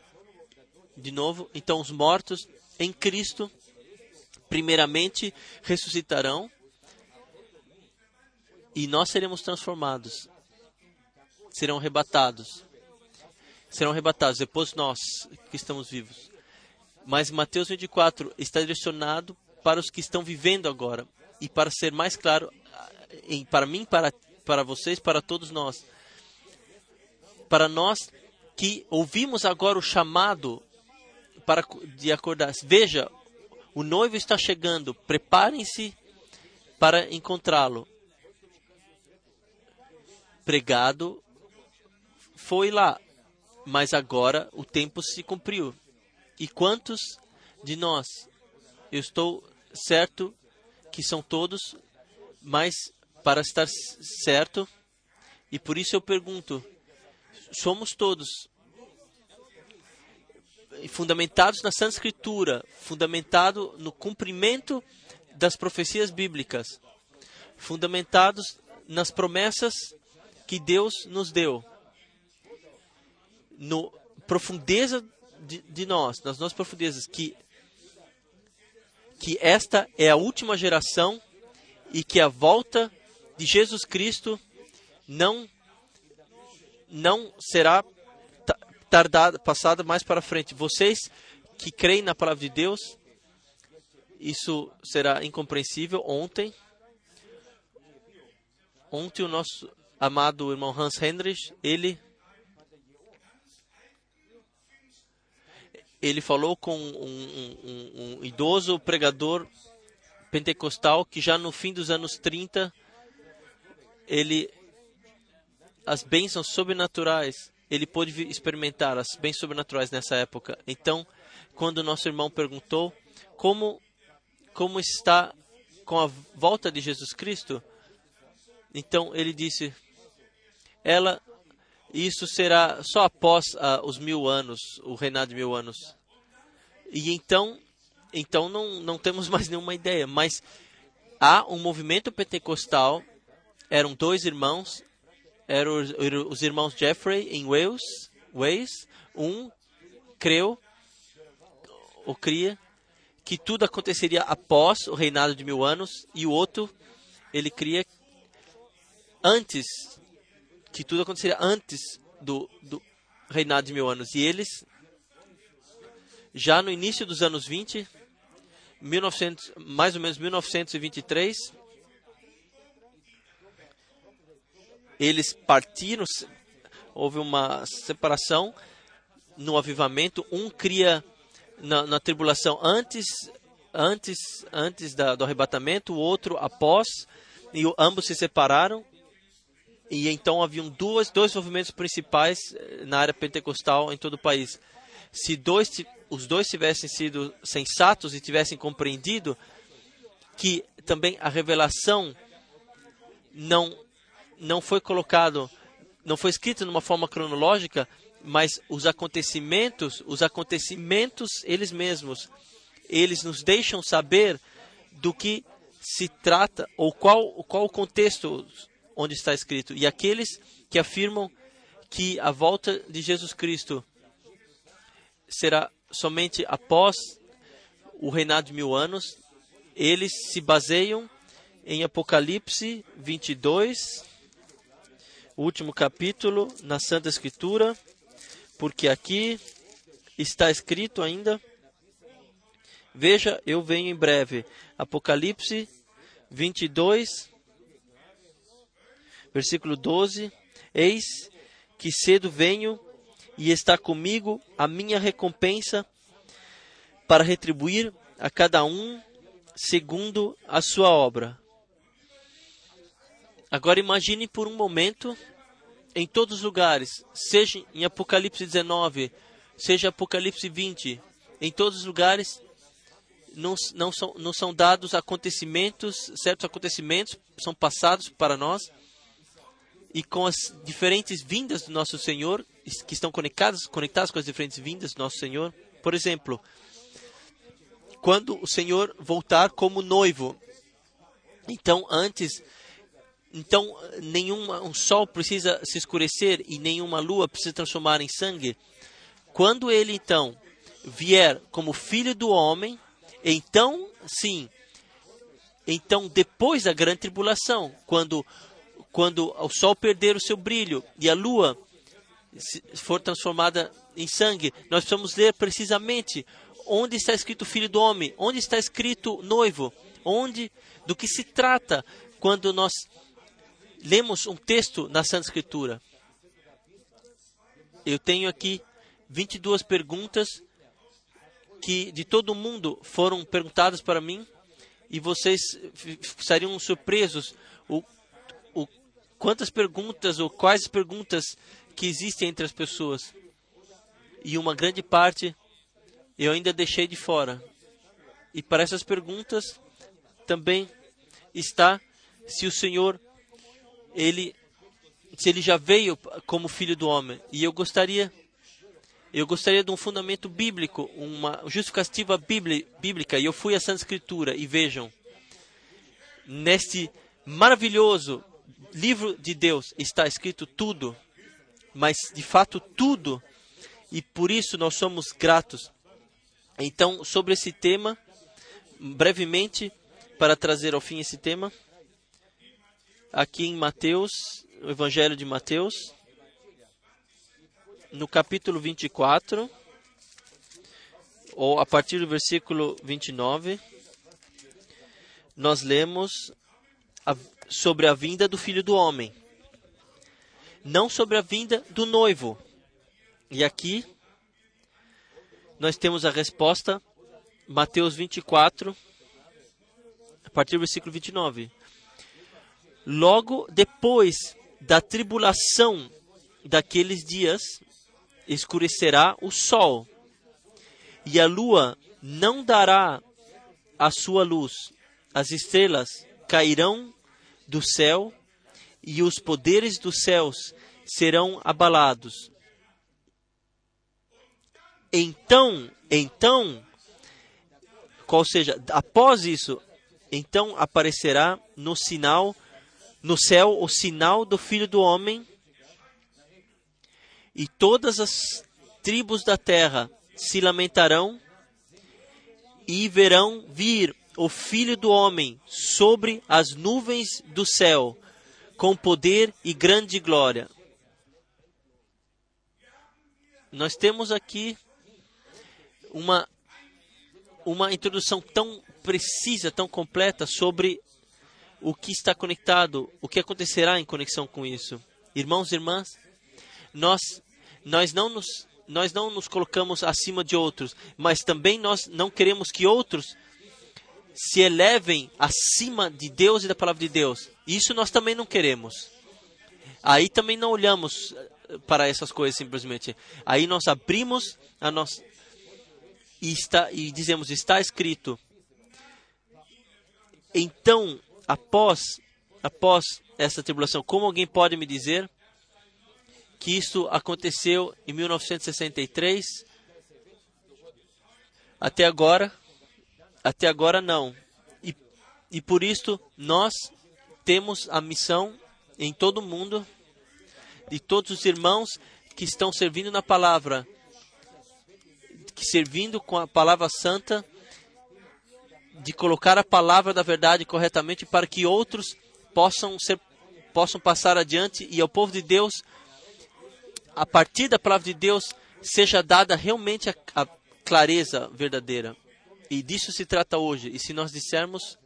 de novo. Então, os mortos em Cristo, primeiramente, ressuscitarão e nós seremos transformados, serão arrebatados. Serão arrebatados, depois nós que estamos vivos. Mas Mateus 24 está direcionado para os que estão vivendo agora. E para ser mais claro, em, para mim, para, para vocês, para todos nós. Para nós que ouvimos agora o chamado para de acordar. Veja, o noivo está chegando, preparem-se para encontrá-lo. Pregado foi lá, mas agora o tempo se cumpriu. E quantos de nós, eu estou certo que são todos, mas para estar certo, e por isso eu pergunto: somos todos fundamentados na Santa Escritura, fundamentado no cumprimento das profecias bíblicas, fundamentados nas promessas que Deus nos deu, no profundeza de, de nós, nas nossas profundezas, que que esta é a última geração e que a volta de Jesus Cristo não não será ta- tardada, passada mais para frente. Vocês que creem na palavra de Deus, isso será incompreensível. Ontem, ontem o nosso amado irmão Hans Heinrich, ele ele falou com um, um- um- um idoso pregador pentecostal que já no fim dos anos 30 ele as bênçãos sobrenaturais ele pôde experimentar as bênçãos sobrenaturais nessa época. Então, quando nosso irmão perguntou como como está com a volta de Jesus Cristo, então ele disse: ela isso será só após ah, os mil anos, o reinado de mil anos. E então, então não, não temos mais nenhuma ideia. Mas há um movimento pentecostal. Eram dois irmãos, eram os, os irmãos Jeffrey em Wales, Wales. Um creu ou cria que tudo aconteceria após o reinado de mil anos e o outro ele cria antes que tudo aconteceria antes do, do reinado de mil anos. E eles, já no início dos anos 20, 1900, mais ou menos 1923, eles partiram, houve uma separação no avivamento, um cria na, na tribulação antes antes antes da, do arrebatamento, o outro após, e ambos se separaram. E então haviam duas, dois movimentos principais eh, na área pentecostal em todo o país. Se dois, os dois tivessem sido sensatos e tivessem compreendido que também a revelação não não foi colocado, não foi escrito numa forma cronológica, mas os acontecimentos, os acontecimentos eles mesmos, eles nos deixam saber do que se trata ou qual qual o contexto onde está escrito. E aqueles que afirmam que a volta de Jesus Cristo será somente após o reinado de mil anos, eles se baseiam em Apocalipse 22, o último capítulo, na Santa Escritura, porque aqui está escrito ainda: Veja, eu venho em breve. Apocalipse 22, versículo 12: Eis que cedo venho e está comigo a minha recompensa para retribuir a cada um segundo a sua obra. Agora imagine por um momento em todos os lugares, seja em Apocalipse 19, seja Apocalipse 20, em todos os lugares não, não, são, não são dados acontecimentos, certos acontecimentos são passados para nós, e com as diferentes vindas do nosso Senhor, que estão conectadas, conectadas com as diferentes vindas do nosso Senhor. Por exemplo, quando o Senhor voltar como noivo, então antes então, nenhum um sol precisa se escurecer e nenhuma lua precisa transformar em sangue. Quando ele então vier como filho do homem, então sim, então depois da grande tribulação, quando quando o sol perder o seu brilho e a lua for transformada em sangue, nós precisamos ler precisamente onde está escrito filho do homem, onde está escrito noivo, onde do que se trata quando nós lemos um texto na Santa Escritura. Eu tenho aqui 22 perguntas que de todo mundo foram perguntadas para mim e vocês estariam surpresos o, o quantas perguntas ou quais perguntas que existem entre as pessoas. E uma grande parte eu ainda deixei de fora. E para essas perguntas também está se o Senhor ele se ele já veio como filho do homem. E eu gostaria eu gostaria de um fundamento bíblico, uma justificativa bíblica. E eu fui à Santa Escritura e vejam, neste maravilhoso livro de Deus está escrito tudo, mas de fato tudo, e por isso nós somos gratos. Então, sobre esse tema, brevemente, para trazer ao fim esse tema, aqui em Mateus, o Evangelho de Mateus, no capítulo 24, ou a partir do versículo 29, nós lemos a, sobre a vinda do Filho do Homem, não sobre a vinda do noivo. E aqui nós temos a resposta, Mateus 24, a partir do versículo 29 logo depois da tribulação daqueles dias, escurecerá o sol, e a lua não dará a sua luz, as estrelas cairão do céu, e os poderes dos céus serão abalados. Então, então, qual seja, após isso, então aparecerá no sinal no céu o sinal do Filho do Homem, e todas as tribos da terra se lamentarão e verão vir o Filho do Homem sobre as nuvens do céu, com poder e grande glória. Nós temos aqui uma, uma introdução tão precisa, tão completa sobre o que está conectado, o que acontecerá em conexão com isso. Irmãos e irmãs, nós, nós, não nos, nós não nos colocamos acima de outros, mas também nós não queremos que outros se elevem acima de Deus e da palavra de Deus. Isso nós também não queremos. Aí também não olhamos eh, para essas coisas simplesmente. Aí nós abrimos a nossa e, está, e dizemos está escrito. Então, após após essa tribulação, como alguém pode me dizer que isso aconteceu em 1963? Até agora, até agora não. E, e por isso nós temos a missão em todo o mundo de todos os irmãos que estão servindo na palavra, que servindo com a palavra santa, de colocar a palavra da verdade corretamente para que outros possam ser possam passar adiante e ao povo de Deus a partir da palavra de Deus seja dada realmente a, a clareza verdadeira. E disso se trata hoje. E se nós dissermos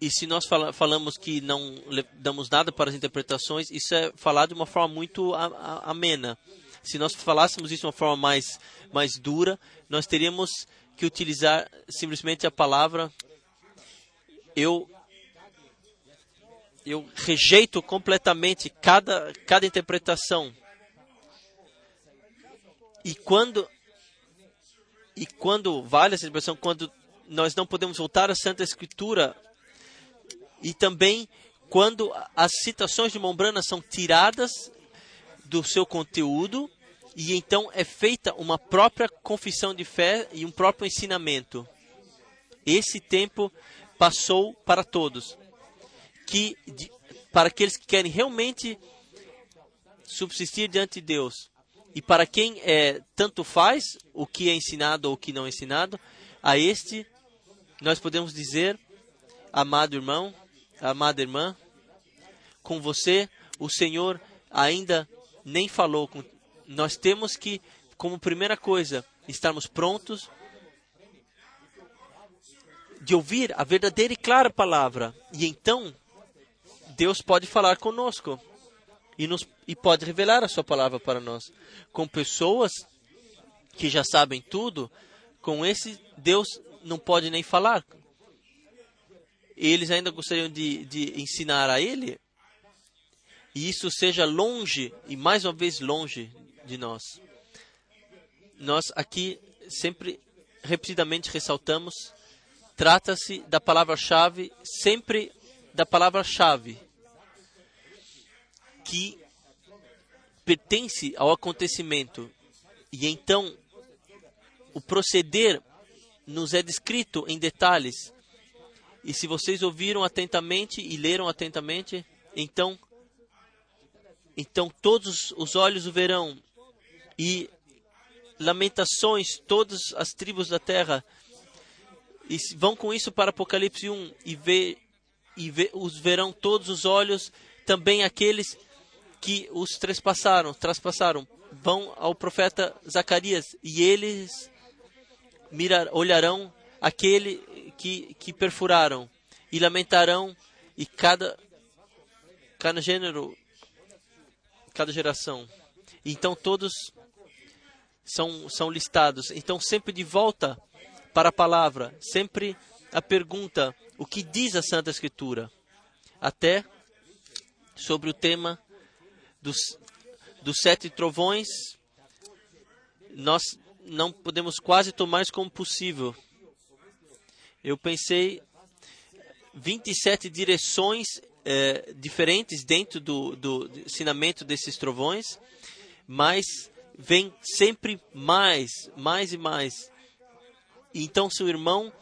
e se nós fala, falamos que não damos nada para as interpretações, isso é falar de uma forma muito a, a, amena. Se nós falássemos isso de uma forma mais, mais dura, nós teríamos que utilizar simplesmente a palavra eu eu rejeito completamente cada, cada interpretação. E quando e quando vale essa expressão, quando nós não podemos voltar à Santa Escritura e também quando as citações de Mombrana são tiradas do seu conteúdo e então é feita uma própria confissão de fé e um próprio ensinamento. Esse tempo passou para todos que de, para aqueles que querem realmente subsistir diante de Deus e para quem é tanto faz o que é ensinado ou o que não é ensinado, a este nós podemos dizer, amado irmão, amada irmã, com você o Senhor ainda nem falou. Nós temos que, como primeira coisa, estarmos prontos de ouvir a verdadeira e clara palavra. E então Deus pode falar conosco e, nos, e pode revelar a sua palavra para nós. Com pessoas que já sabem tudo, com esse Deus não pode nem falar. Eles ainda gostariam de, de ensinar a ele, e isso seja longe, e mais uma vez longe de nós. Nós aqui sempre repetidamente ressaltamos, trata-se da palavra-chave sempre da palavra-chave que pertence ao acontecimento. E então o proceder nos é descrito em detalhes. E se vocês ouviram atentamente e leram atentamente, então então todos os olhos o verão e lamentações todas as tribos da terra e vão com isso para Apocalipse 1 e vê e vê, os verão todos os olhos, também aqueles que os trespassaram, traspassaram, vão ao profeta Zacarias e eles mirar, olharão aquele que, que perfuraram e lamentarão e cada cada gênero, cada geração. Então todos são são listados. Então sempre de volta para a palavra, sempre a pergunta o que diz a Santa Escritura, até sobre o tema dos, dos sete trovões, nós não podemos quase tomar isso como possível. Eu pensei 27 direções é, diferentes dentro do, do ensinamento desses trovões, mas vem sempre mais, mais e mais. Então, seu irmão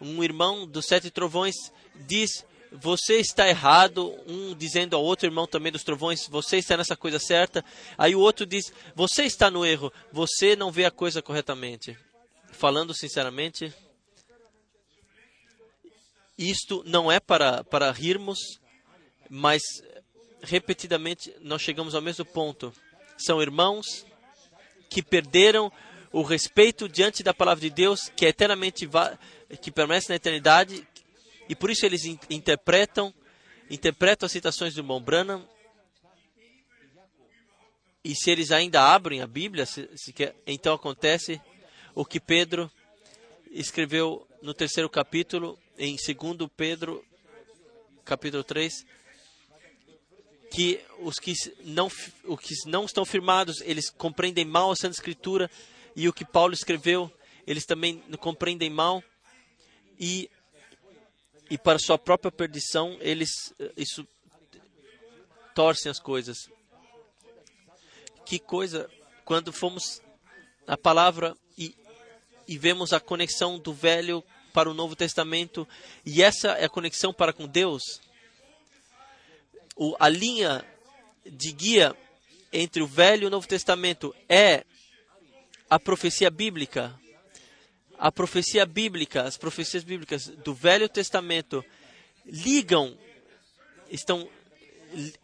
um irmão dos sete trovões diz: Você está errado. Um dizendo ao outro irmão também dos trovões: Você está nessa coisa certa. Aí o outro diz: Você está no erro. Você não vê a coisa corretamente. Falando sinceramente, isto não é para, para rirmos, mas repetidamente nós chegamos ao mesmo ponto. São irmãos que perderam o respeito diante da palavra de Deus, que é eternamente que permanece na eternidade, e por isso eles in- interpretam interpretam as citações do irmão Branham. E se eles ainda abrem a Bíblia, se, se quer, então acontece o que Pedro escreveu no terceiro capítulo, em 2 Pedro, capítulo 3, que os que não, os que não estão firmados, eles compreendem mal a Santa Escritura, e o que Paulo escreveu, eles também compreendem mal, e, e para sua própria perdição, eles eh, isso torcem as coisas. Que coisa, quando fomos a palavra e, e vemos a conexão do Velho para o Novo Testamento, e essa é a conexão para com Deus, o, a linha de guia entre o Velho e o Novo Testamento é a profecia bíblica. A profecia bíblica, as profecias bíblicas do Velho Testamento ligam, estão,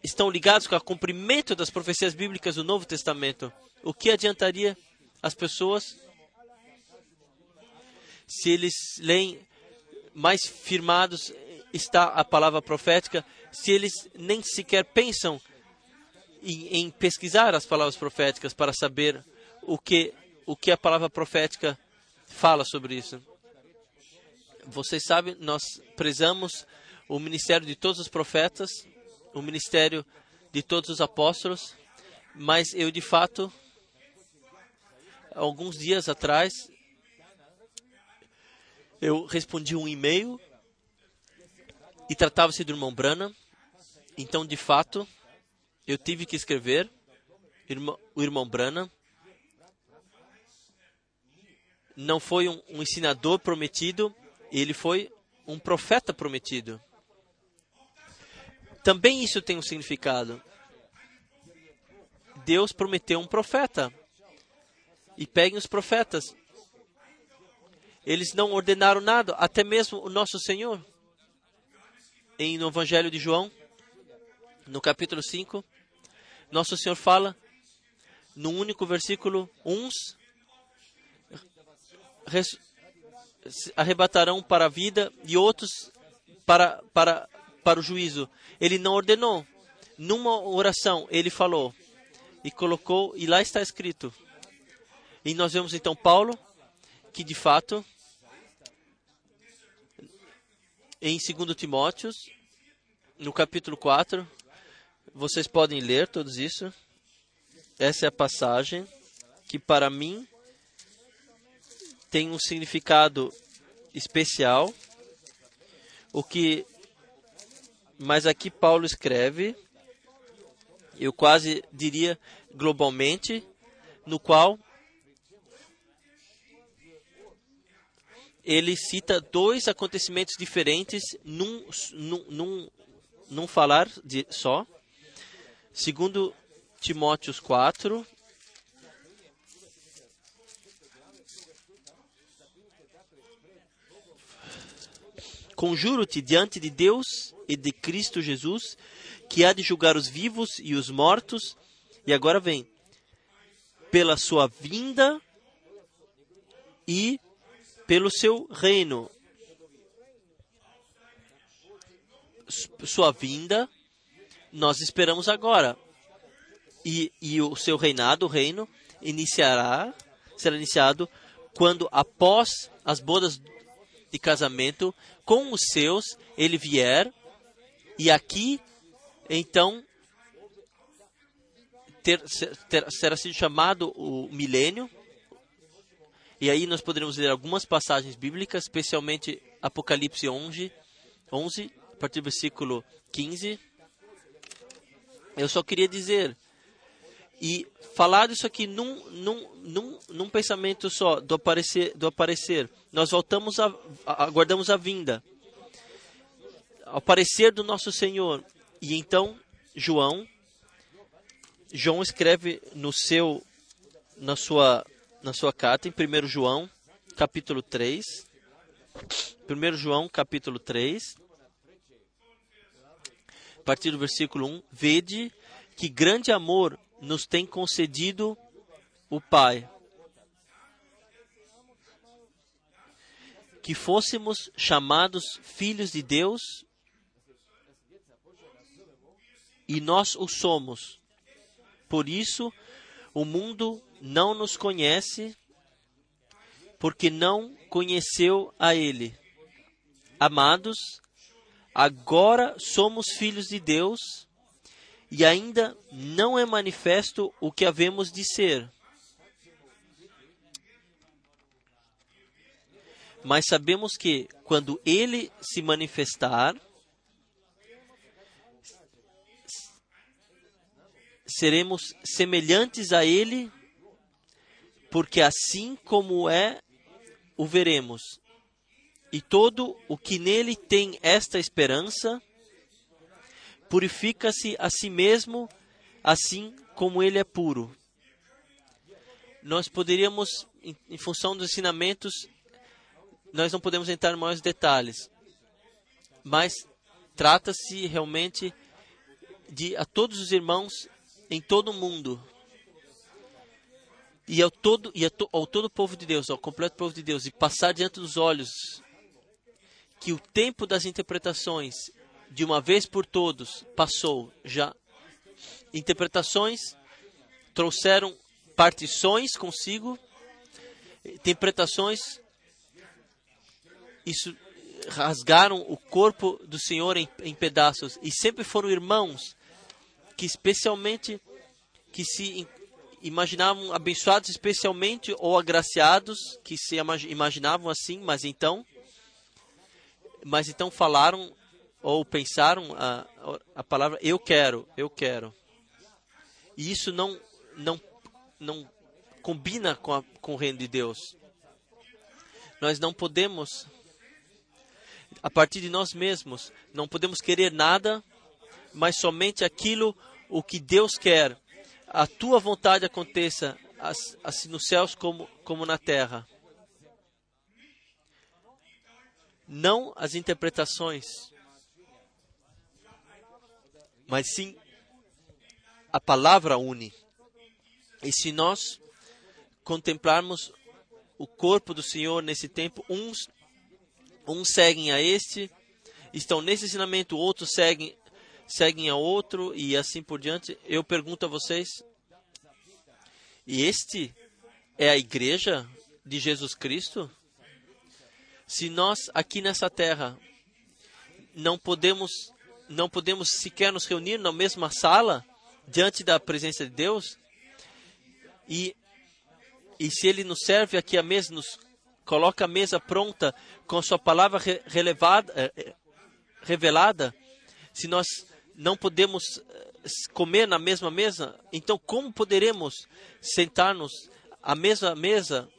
estão ligados com o cumprimento das profecias bíblicas do Novo Testamento. O que adiantaria as pessoas se eles leem mais firmados está a palavra profética, se eles nem sequer pensam em, em pesquisar as palavras proféticas para saber o que o que a palavra profética fala sobre isso. Vocês sabem, nós prezamos o ministério de todos os profetas, o ministério de todos os apóstolos, mas eu de fato, alguns dias atrás, eu respondi um e-mail e tratava-se do irmão Branham. Então, de fato, eu tive que escrever o irmão Branham. Não foi um, um ensinador prometido, ele foi um profeta prometido. Também isso tem um significado. Deus prometeu um profeta. E peguem os profetas. Eles não ordenaram nada, até mesmo o nosso Senhor. Em no Evangelho de João, no capítulo 5, nosso Senhor fala, no único versículo, uns arrebatarão para a vida e outros para, para, para o juízo. Ele não ordenou. Numa oração, ele falou e colocou, e lá está escrito. E nós vemos então Paulo, que de fato, em 2 Timóteos, no capítulo 4, vocês podem ler tudo isso. Essa é a passagem que para mim tem um significado especial. O que mas aqui Paulo escreve, eu quase diria globalmente, no qual ele cita dois acontecimentos diferentes num, num, num, num falar de, só. Segundo Timóteos 4, Conjuro-te diante de Deus e de Cristo Jesus, que há de julgar os vivos e os mortos, e agora vem, pela sua vinda e pelo seu reino. Sua vinda, nós esperamos agora. E, e o seu reinado, o reino, iniciará, será iniciado quando, após as bodas de casamento com os seus, ele vier, e aqui, então, ter, ter- será sido chamado o milênio, e aí nós poderemos ler algumas passagens bíblicas, especialmente Apocalipse 11, 11 a partir do versículo 15. Eu só queria dizer, e falar isso aqui num, num, num, num pensamento só, do aparecer, do aparecer. Nós voltamos a, a- aguardamos a vinda, aparecer do nosso Senhor. E então, João, João escreve no seu, na sua, na sua carta, em 1 João, capítulo 3. 1 João, capítulo 3 a partir do versículo 1, vede que grande amor nos tem concedido o Pai. Que fôssemos chamados filhos de Deus e nós o somos. Por isso, o mundo não nos conhece, porque não conheceu a Ele. Amados, agora somos filhos de Deus e ainda não é manifesto o que havemos de ser. Mas sabemos que, quando Ele se manifestar, seremos semelhantes a Ele, porque assim como é, o veremos. E todo o que nele tem esta esperança, purifica-se a si mesmo, assim como ele é puro. Nós poderíamos, em, função dos ensinamentos, nós não podemos entrar em maiores detalhes, mas trata-se realmente de a todos os irmãos em todo o mundo e ao todo e to, ao todo o povo de Deus, ao completo povo de Deus, e passar diante dos olhos que o tempo das interpretações de uma vez por todos passou já. Interpretações trouxeram partições consigo, interpretações isso rasgaram o corpo do Senhor em, em pedaços e sempre foram irmãos que especialmente que se imaginavam abençoados especialmente ou agraciados que se imaginavam assim, mas então mas então falaram ou pensaram a, a palavra eu quero, eu quero. E isso não não não combina com, a, com o reino de Deus. Nós não podemos a partir de nós mesmos, não podemos querer nada mas somente aquilo o que Deus quer. A tua vontade aconteça assim nos céus como, como na terra. Não as interpretações, mas sim a palavra une. E se nós contemplarmos o corpo do Senhor nesse tempo, uns, uns seguem a este, estão nesse ensinamento, outros seguem seguem a outro e assim por diante. Eu pergunto a vocês: e este é a igreja de Jesus Cristo? Se nós aqui nessa terra não podemos não podemos sequer nos reunir na mesma sala diante da presença de Deus e e se ele nos serve aqui a mesa, nos coloca a mesa pronta com a sua palavra relevada, eh, eh, revelada, se nós não podemos eh, comer na mesma mesa, então como poderemos sentar-nos à mesma mesa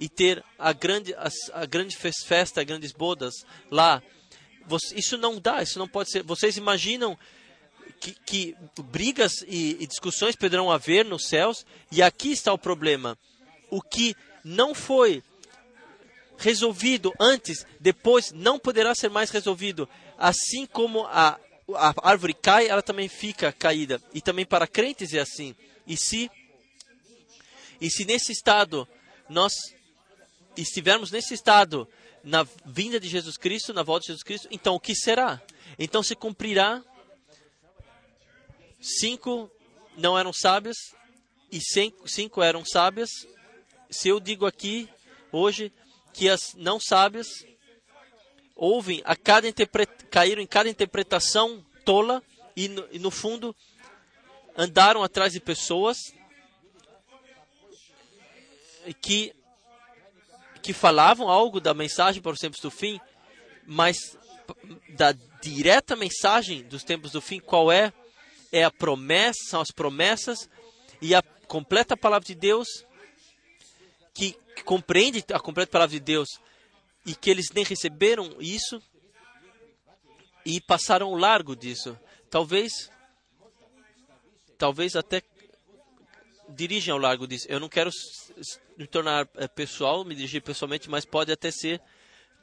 e ter a grande, a, a grande festa, grandes bodas lá? Isso não dá, isso não pode ser. Vocês imaginam que, que brigas e, e discussões poderão haver nos céus? E aqui está o problema. O que não foi resolvido antes, depois não poderá ser mais resolvido. Assim como a a árvore cai, ela também fica caída. E também para crentes é assim. E se e se nesse estado nós estivermos nesse estado na vinda de Jesus Cristo, na volta de Jesus Cristo, então o que será? Então se cumprirá cinco não eram sábias e cinco, cinco eram sábias. Se eu digo aqui hoje que as não sábias ouvem a cada caíram em cada interpretação tola e no, e no fundo andaram atrás de pessoas que que falavam algo da mensagem para os tempos do fim, mas da direta mensagem dos tempos do fim, qual é? É a promessa, são as promessas e a completa palavra de Deus que, que compreende a completa palavra de Deus e que eles nem receberam isso e passaram largo disso. Talvez, talvez até dirigem ao largo disso. Eu não quero me tornar eh, pessoal, me dirigir pessoalmente, mas pode até ser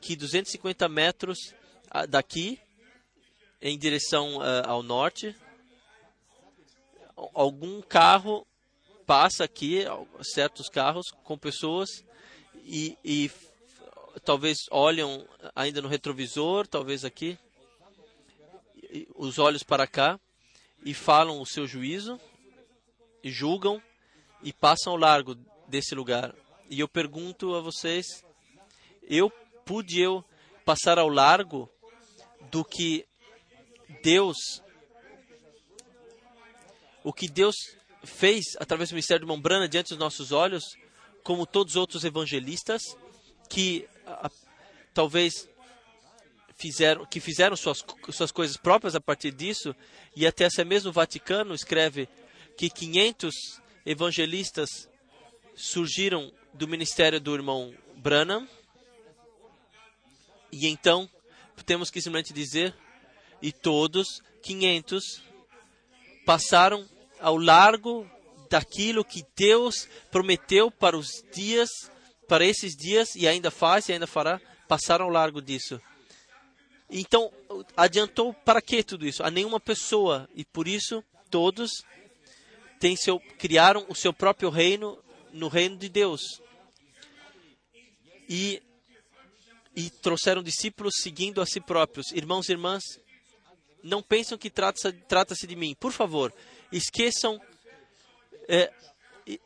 que 250 metros ah, daqui, em direção uh, ao norte, algum carro passa aqui, certos carros com pessoas e, e talvez olham ainda no retrovisor, talvez aqui, os olhos para cá, e falam o seu juízo, e julgam, e passam ao largo desse lugar. E eu pergunto a vocês, eu pude eu passar ao largo do que Deus o que Deus fez através do ministério de Mombrana diante dos nossos olhos, como todos os outros evangelistas que a- talvez fizeram que fizeram suas suas coisas próprias a partir disso e até esse mesmo Vaticano escreve que 500 evangelistas surgiram do ministério do irmão Branham e então temos que simplesmente dizer e todos 500 passaram ao largo daquilo que Deus prometeu para os dias, para esses dias e ainda faz e ainda fará, passaram ao largo disso. Então, adiantou para que tudo isso? A nenhuma pessoa e por isso todos têm seu, criaram o seu próprio reino no reino de Deus. E e trouxeram discípulos seguindo a si próprios. Irmãos e irmãs, não pensam que trata-se trata-se de mim. Por favor, esqueçam é,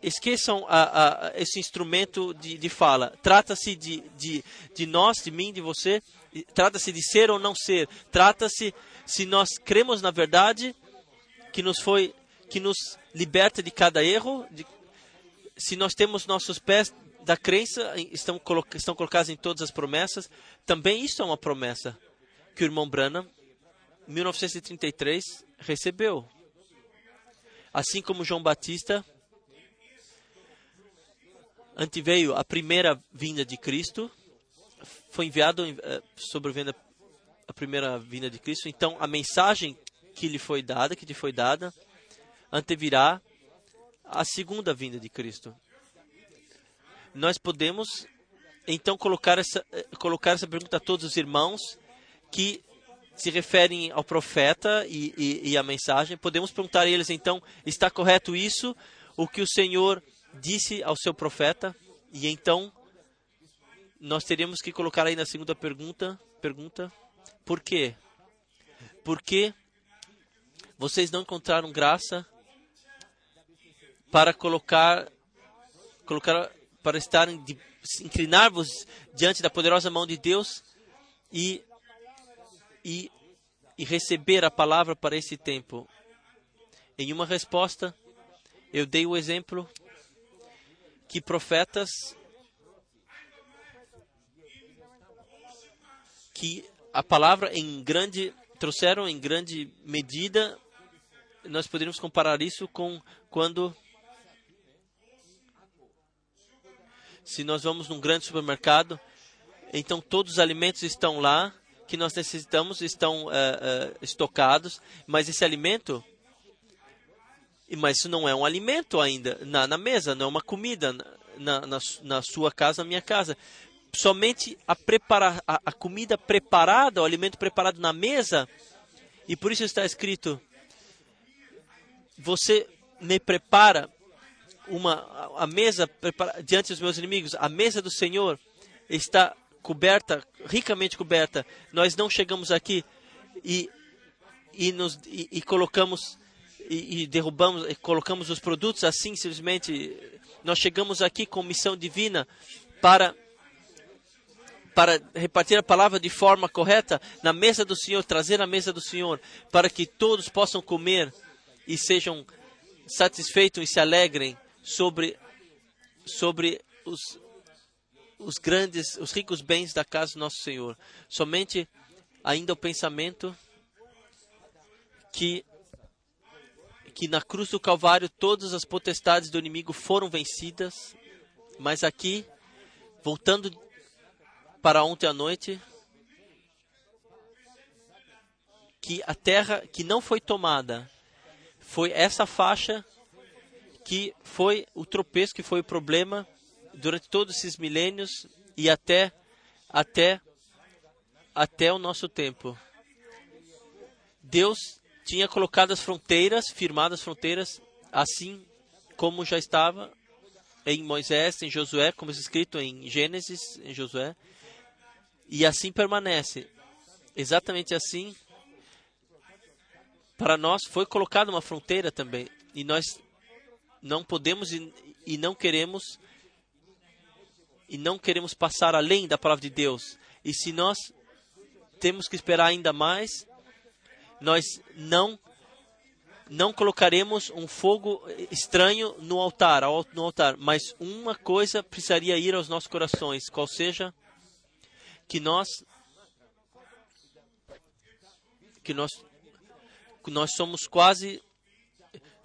esqueçam a- a- esse instrumento de, de fala. Trata-se de, de, de nós, de mim, de você. Trata-se de ser ou não ser. Trata-se se nós cremos na verdade que nos foi que nos liberta de cada erro, de, se nós temos nossos pés da crença estão, estão colocados em todas as promessas, também isso é uma promessa que o irmão Branham, em 1933, recebeu. Assim como João Batista anteveio a primeira vinda de Cristo, foi enviado eh, sobre a primeira vinda de Cristo, então a mensagem que lhe foi dada, que lhe foi dada, antevirá a segunda vinda de Cristo. Nós podemos então colocar essa eh, colocar essa pergunta a todos os irmãos que se referem ao profeta e, e, e à mensagem. Podemos perguntar a eles então: está correto isso? O que o Senhor disse ao seu profeta? E então nós teríamos que colocar aí na segunda pergunta, pergunta, por quê? Porque vocês não encontraram graça para colocar colocar para estarem inclinar-vos diante da poderosa mão de Deus e e, e receber a palavra para esse tempo. Em uma resposta, eu dei o exemplo que profetas que a palavra em grande trouxeram em grande medida nós poderíamos comparar isso com quando se nós vamos num grande supermercado então todos os alimentos estão lá que nós necessitamos estão eh, eh, estocados mas esse alimento mas isso não é um alimento ainda na, na mesa não é uma comida na, na, na sua casa na minha casa. Somente a, preparar, a, a comida preparada, o alimento preparado na mesa, e por isso está escrito: Você me prepara uma a mesa diante dos meus inimigos. A mesa do Senhor está coberta, ricamente coberta. Nós não chegamos aqui e e nos e, e colocamos e, e derrubamos, e colocamos os produtos assim simplesmente. Nós chegamos aqui com missão divina para para repartir a palavra de forma correta na mesa do Senhor, trazer a mesa do Senhor, para que todos possam comer e sejam satisfeitos e se alegrem sobre sobre os os grandes, os ricos bens da casa do nosso Senhor. Somente ainda o pensamento que que na cruz do Calvário todas as potestades do inimigo foram vencidas, mas aqui voltando para ontem à noite que a terra que não foi tomada foi essa faixa que foi o tropeço, que foi o problema durante todos esses milênios e até até até o nosso tempo. Deus tinha colocado as fronteiras, firmado as fronteiras, assim como já estava em Moisés, em Josué, como está escrito em Gênesis, em Josué. E assim permanece. Exatamente assim. Para nós foi colocada uma fronteira também. E nós não podemos e, e não queremos e não queremos passar além da palavra de Deus. E se nós temos que esperar ainda mais, nós não não colocaremos um fogo estranho no altar, no altar, mas uma coisa precisaria ir aos nossos corações, qual seja que nós que nós que nós somos quase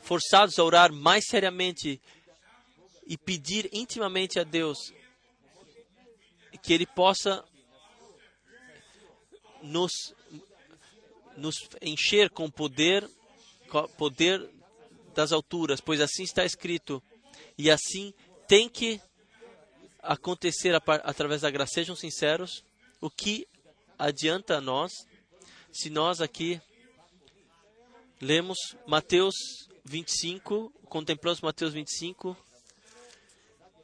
forçados a orar mais seriamente e pedir intimamente a Deus que Ele possa nos, nos encher com poder, com poder das alturas, pois assim está escrito. E assim tem que acontecer através da graça. Sejam sinceros, o que adianta a nós se nós aqui lemos Mateus 25, contemplamos Mateus 25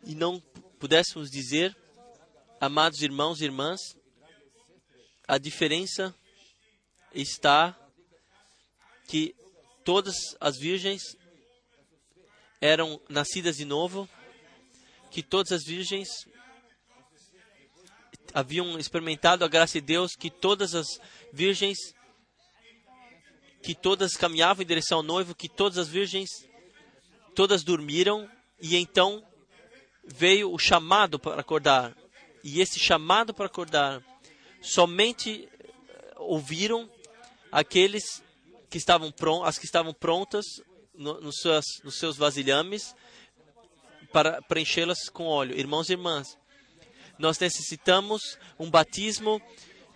e não pudéssemos dizer, amados irmãos e irmãs, a diferença está que todas as virgens eram nascidas de novo, que todas as virgens haviam experimentado a graça de Deus, que todas as virgens que todas caminhavam em direção ao noivo, que todas as virgens todas dormiram e então veio o chamado para acordar. E esse chamado para acordar somente eh, ouviram aqueles que estavam prontos, as que estavam prontas no, nos, seus, nos seus vasilhames para preenchê-las com óleo. Irmãos e irmãs, nós necessitamos um batismo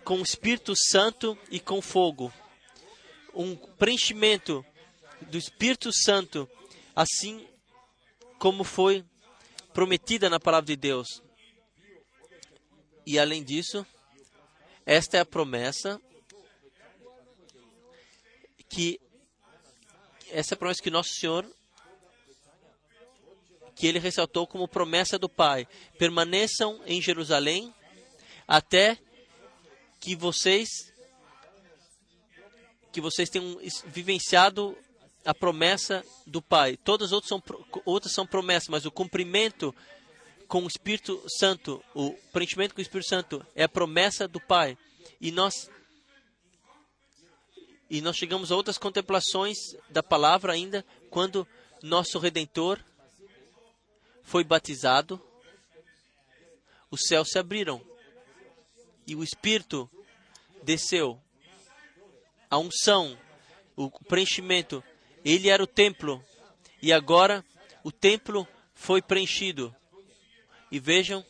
com o Espírito Santo e com fogo. Um preenchimento do Espírito Santo, assim como foi prometida na palavra de Deus. E além disso, esta é a promessa que essa é a promessa que nosso Senhor que ele ressaltou como promessa do Pai. Permaneçam em Jerusalém até que vocês que vocês tenham vivenciado a promessa do Pai. Todas as outras são, outras são promessas, mas o cumprimento com o Espírito Santo, o preenchimento com o Espírito Santo é a promessa do Pai. E nós e nós chegamos a outras contemplações da palavra ainda quando nosso redentor foi batizado, os céus se abriram e o Espírito desceu. A unção, o preenchimento, ele era o templo e agora o templo foi preenchido. E vejam,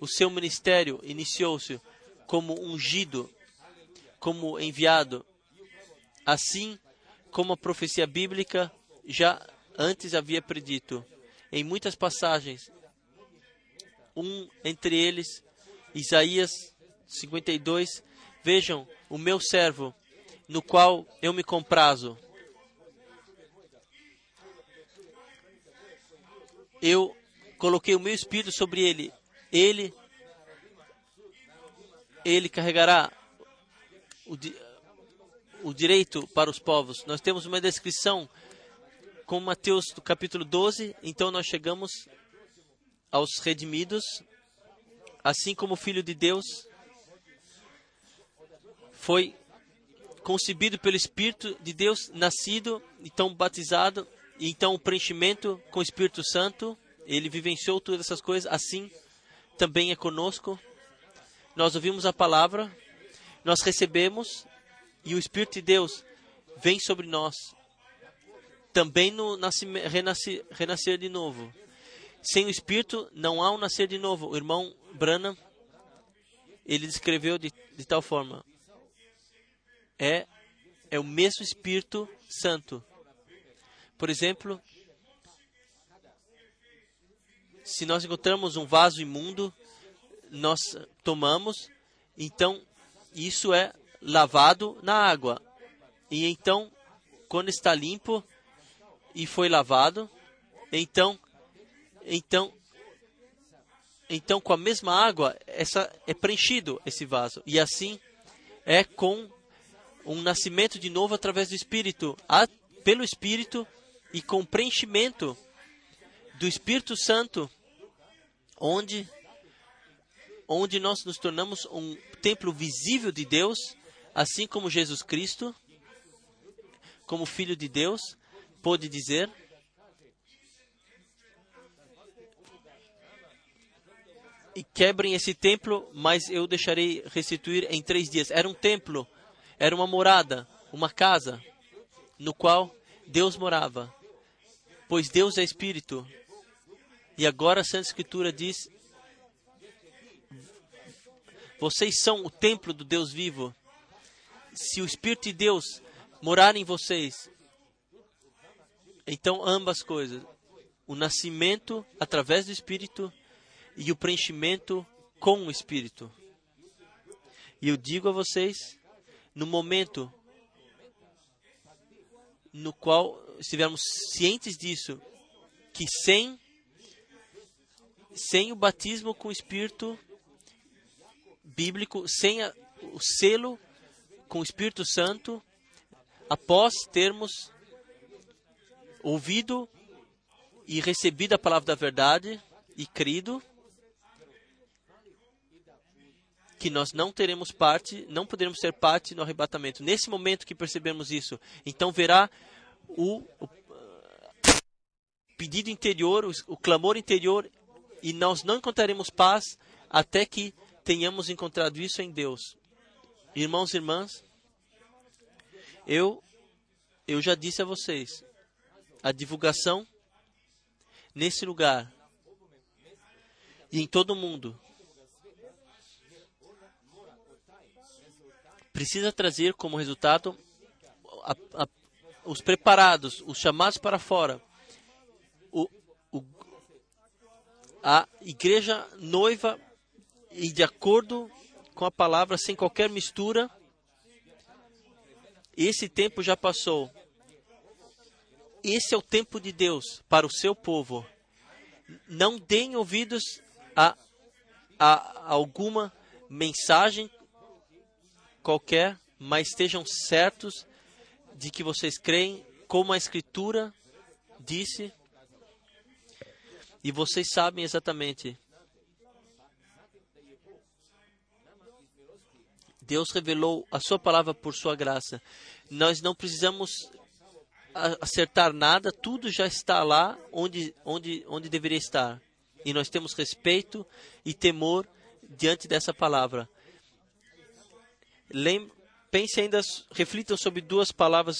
o seu ministério iniciou-se como ungido, como enviado, assim como a profecia bíblica já antes havia predito. Em muitas passagens, um entre eles, Isaías 52, vejam, o meu servo, no qual eu me comprazo. Eu coloquei o meu espírito sobre ele. Ele ele carregará o, di- o direito para os povos. Nós temos uma descrição com Mateus do capítulo 12, então nós chegamos aos redimidos, assim como o Filho de Deus foi concebido pelo Espírito de Deus, nascido, então batizado, e então o preenchimento com o Espírito Santo, ele vivenciou todas essas coisas, assim também é conosco. Nós ouvimos a palavra, nós recebemos, e o Espírito de Deus vem sobre nós, também no renascer, renascer de novo. Sem o Espírito não há um nascer de novo. O irmão Branham, ele descreveu de, de tal forma: é, é o mesmo Espírito Santo. Por exemplo, se nós encontramos um vaso imundo, nós tomamos, então isso é lavado na água. E então, quando está limpo e foi lavado, então, então então com a mesma água essa é preenchido esse vaso e assim é com um nascimento de novo através do Espírito, a, pelo Espírito e com preenchimento do Espírito Santo, onde onde nós nos tornamos um templo visível de Deus, assim como Jesus Cristo, como Filho de Deus, pôde dizer. E quebrem esse templo, mas eu deixarei restituir em três dias. Era um templo, era uma morada, uma casa, no qual Deus morava. Pois Deus é Espírito. E agora a Santa Escritura diz: vocês são o templo do Deus vivo. Se o Espírito de Deus morar em vocês, então ambas coisas, o nascimento através do Espírito e o preenchimento com o Espírito. E eu digo a vocês, no momento no qual estivermos cientes disso, que sem sem o batismo com o Espírito bíblico sem a, o selo com o Espírito Santo, após termos ouvido e recebido a palavra da verdade e crido, que nós não teremos parte, não poderemos ser parte no arrebatamento. Nesse momento que percebemos isso, então verá o, o pedido interior, o, o clamor interior, e nós não encontraremos paz até que tenhamos encontrado isso em Deus. Irmãos e irmãs, eu eu já disse a vocês, a divulgação nesse lugar e em todo o mundo precisa trazer como resultado a, a, os preparados, os chamados para fora, o, o, a igreja noiva e de acordo com a palavra, sem qualquer mistura. Esse tempo já passou. Esse é o tempo de Deus para o seu povo. Não deem ouvidos a, a alguma mensagem qualquer, mas estejam certos de que vocês creem como a Escritura disse. E vocês sabem exatamente Deus revelou a sua palavra por sua graça. Nós não precisamos acertar nada, tudo já está lá onde, onde, onde deveria estar. E nós temos respeito e temor diante dessa palavra. Lem pense ainda, reflitam sobre duas palavras,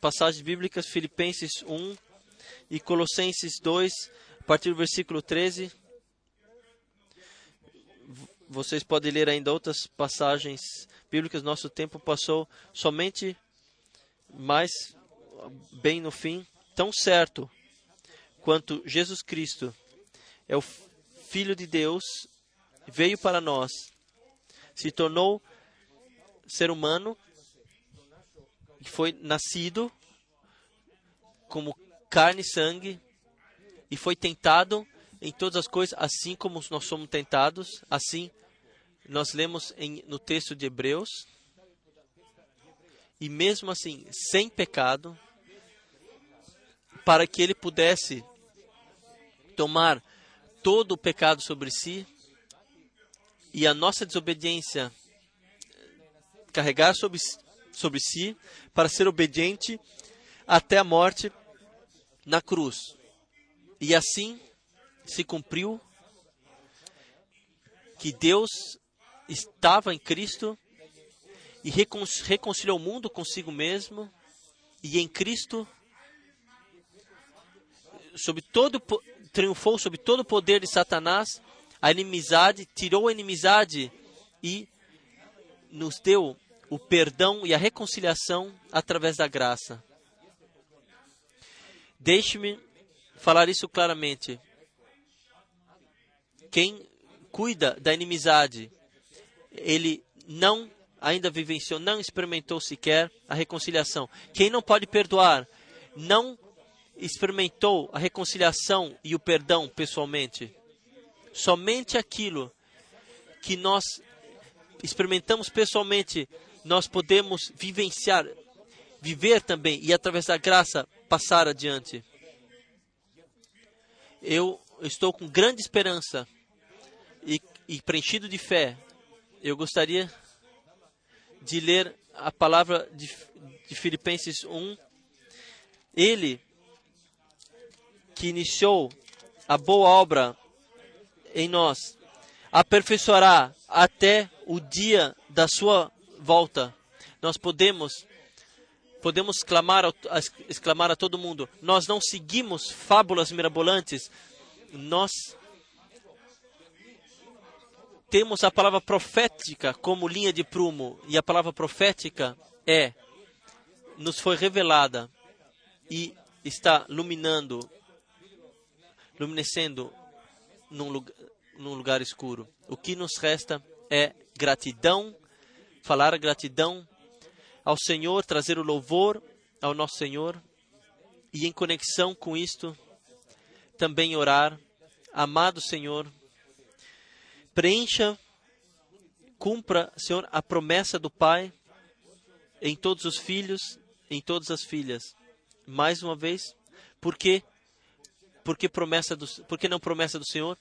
passagens bíblicas, Filipenses 1 e Colossenses 2, a partir do versículo 13 vocês podem ler ainda outras passagens bíblicas. Nosso tempo passou somente mais bem no fim. Tão certo quanto Jesus Cristo é o Filho de Deus, veio para nós, se tornou ser humano, foi nascido como carne e sangue e foi tentado em todas as coisas, assim como nós somos tentados, assim nós lemos em, no texto de Hebreus, e mesmo assim, sem pecado, para que ele pudesse tomar todo o pecado sobre si e a nossa desobediência carregar sobre, sobre si, para ser obediente até a morte na cruz. E assim se cumpriu que Deus estava em Cristo e reconciliou o mundo consigo mesmo e em Cristo sobre todo triunfou sobre todo o poder de Satanás, a inimizade, tirou a inimizade e nos deu o perdão e a reconciliação através da graça. Deixe-me falar isso claramente. Quem cuida da inimizade, ele não ainda vivenciou, não experimentou sequer a reconciliação. Quem não pode perdoar, não experimentou a reconciliação e o perdão pessoalmente. Somente aquilo que nós experimentamos pessoalmente, nós podemos vivenciar, viver também e através da graça passar adiante. Eu estou com grande esperança e, e preenchido de fé. Eu gostaria de ler a palavra de, de Filipenses 1. Ele que iniciou a boa obra em nós, aperfeiçoará até o dia da sua volta. Nós podemos podemos clamar, exclamar a todo mundo: nós não seguimos fábulas mirabolantes, nós temos a palavra profética como linha de prumo, e a palavra profética é, nos foi revelada e está iluminando, luminescendo num lugar, num lugar escuro. O que nos resta é gratidão, falar gratidão ao Senhor, trazer o louvor ao nosso Senhor e em conexão com isto também orar. Amado Senhor, preencha, cumpra, Senhor, a promessa do Pai em todos os filhos, em todas as filhas. Mais uma vez, porque porque promessa do, porque não promessa do Senhor?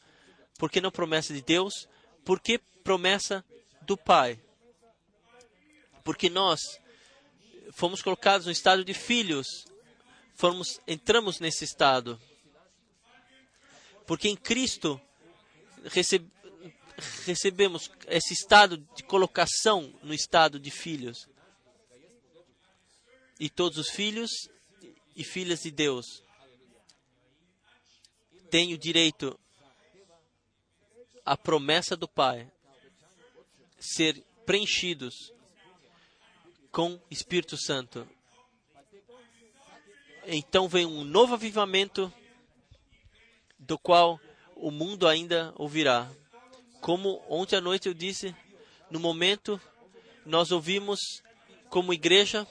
Porque não promessa de Deus? Porque promessa do Pai? Porque nós fomos colocados no estado de filhos, fomos entramos nesse estado. Porque em Cristo receb, recebemos esse estado de colocação no estado de filhos. E todos os filhos e filhas de Deus têm o direito à promessa do Pai ser preenchidos com Espírito Santo. Então vem um novo avivamento do qual o mundo ainda ouvirá. Como ontem à noite eu disse, no momento nós ouvimos como igreja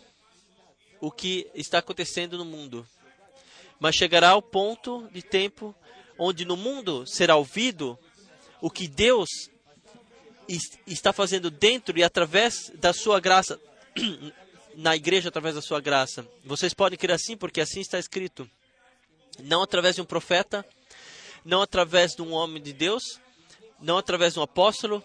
o que está acontecendo no mundo. Mas chegará o ponto de tempo onde no mundo será ouvido o que Deus está fazendo dentro e através da sua graça na igreja através da sua graça. Vocês podem crer assim porque assim está escrito. Não através de um profeta, não através de um homem de Deus, não através de um apóstolo,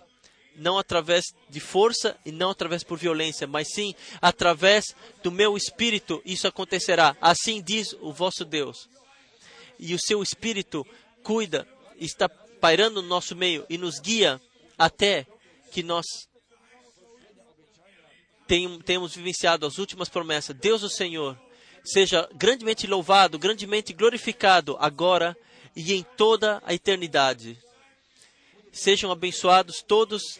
não através de força e não através por violência, mas sim através do meu espírito isso acontecerá. Assim diz o vosso Deus. E o seu espírito cuida, está pairando no nosso meio e nos guia até que nós tenhamos vivenciado as últimas promessas. Deus o Senhor seja grandemente louvado, grandemente glorificado agora e em toda a eternidade. Sejam abençoados todos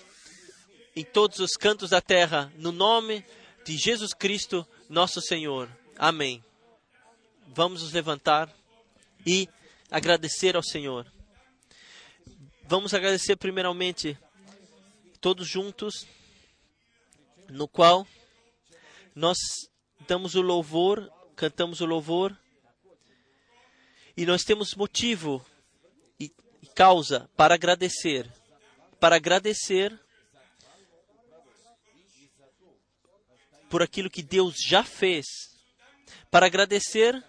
em todos os cantos da terra, no nome de Jesus Cristo, nosso Senhor. Amém. Vamos nos levantar e agradecer ao Senhor. Vamos agradecer primeiramente todos juntos, no qual nós damos o louvor, cantamos o louvor, e nós temos motivo causa para agradecer. Para agradecer por aquilo que Deus já fez. Para agradecer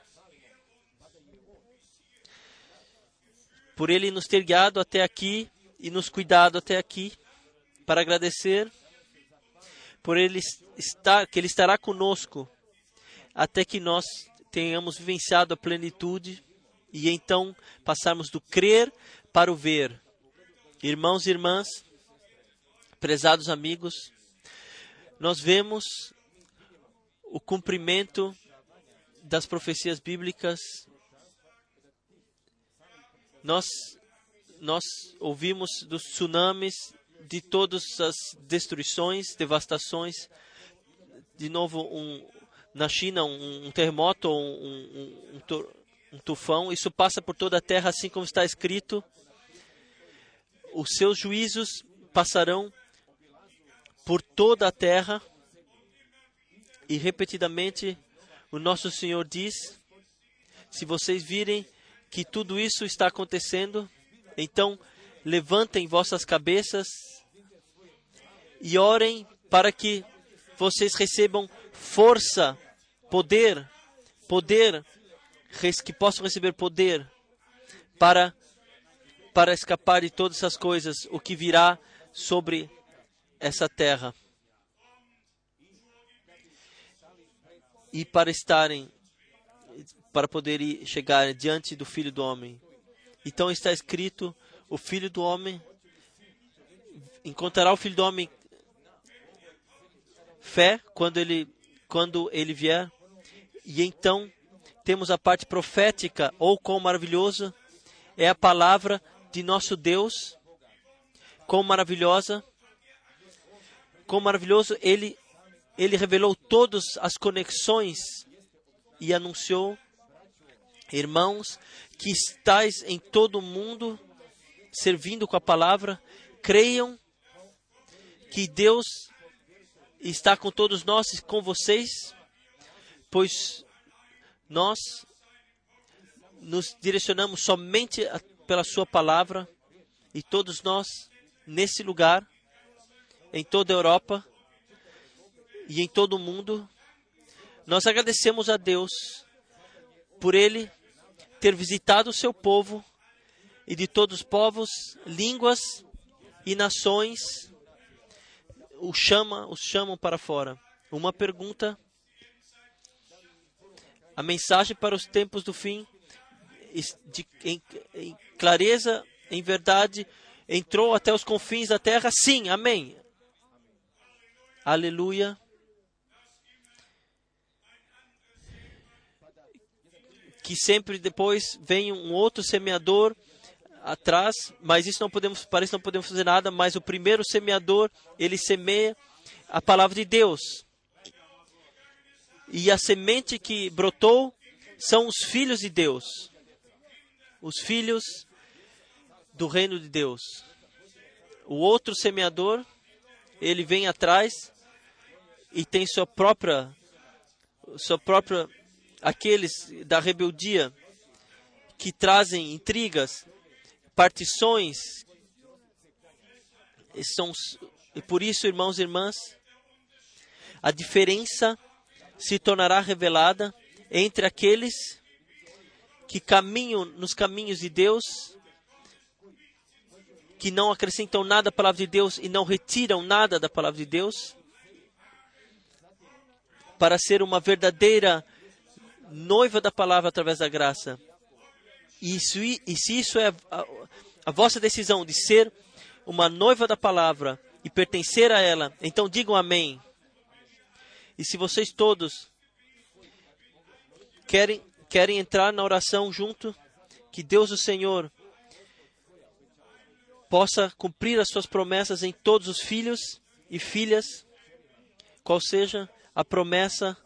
por Ele nos ter guiado até aqui e nos cuidado até aqui. Para agradecer por Ele estar, que Ele estará conosco até que nós tenhamos vivenciado a plenitude e então passarmos do crer para o ver. Irmãos e irmãs, prezados amigos, nós vemos o cumprimento das profecias bíblicas. Nós nós ouvimos dos tsunamis, de todas as destruições, devastações. De novo, um, na China, um, um terremoto, um, um, tufão. Isso passa por toda a terra, assim como está escrito os seus juízos passarão por toda a terra. E repetidamente o nosso Senhor diz: se vocês virem que tudo isso está acontecendo, então levantem vossas cabeças e orem para que vocês recebam força, poder, poder, que possam receber poder para para escapar de todas essas coisas, o que virá sobre essa terra. E para estarem para poder chegar diante do Filho do Homem. Então está escrito: o Filho do Homem encontrará o Filho do Homem fé quando ele quando ele vier. E então temos a parte profética ou quão maravilhoso é a palavra de nosso Deus, quão maravilhosa, quão maravilhoso ele ele revelou todas as conexões e anunciou Irmãos, que estáis em todo o mundo servindo com a palavra, creiam que Deus está com todos nós e com vocês, pois nós nos direcionamos somente a- pela Sua palavra e todos nós, nesse lugar, em toda a Europa e em todo o mundo, nós agradecemos a Deus por Ele ter visitado o seu povo e de todos os povos, línguas e nações o chama, os chamam para fora. Uma pergunta. A mensagem para os tempos do fim, de- em, em clareza, em verdade, entrou até os confins da terra? Sim, amém. Aleluia. que sempre depois vem um outro semeador atrás, mas isso não podemos, para isso não podemos fazer nada, mas o primeiro semeador, ele semeia a palavra de Deus. E a semente que brotou são os filhos de Deus. Os filhos do reino de Deus. O outro semeador, ele vem atrás e tem sua própria sua própria aqueles da rebeldia que trazem intrigas, partições, e são, e por isso, irmãos e irmãs, a diferença se tornará revelada entre aqueles que caminham nos caminhos de Deus, que não acrescentam nada à palavra de Deus e não retiram nada da palavra de Deus, para ser uma verdadeira noiva da palavra através da graça. E, isso, e se isso é a, a vossa decisão de ser uma noiva da palavra e pertencer a ela, então digam amém. E se vocês todos querem, querem entrar na oração junto, que Deus, o Senhor, possa cumprir as suas promessas em todos os filhos e filhas, qual seja a promessa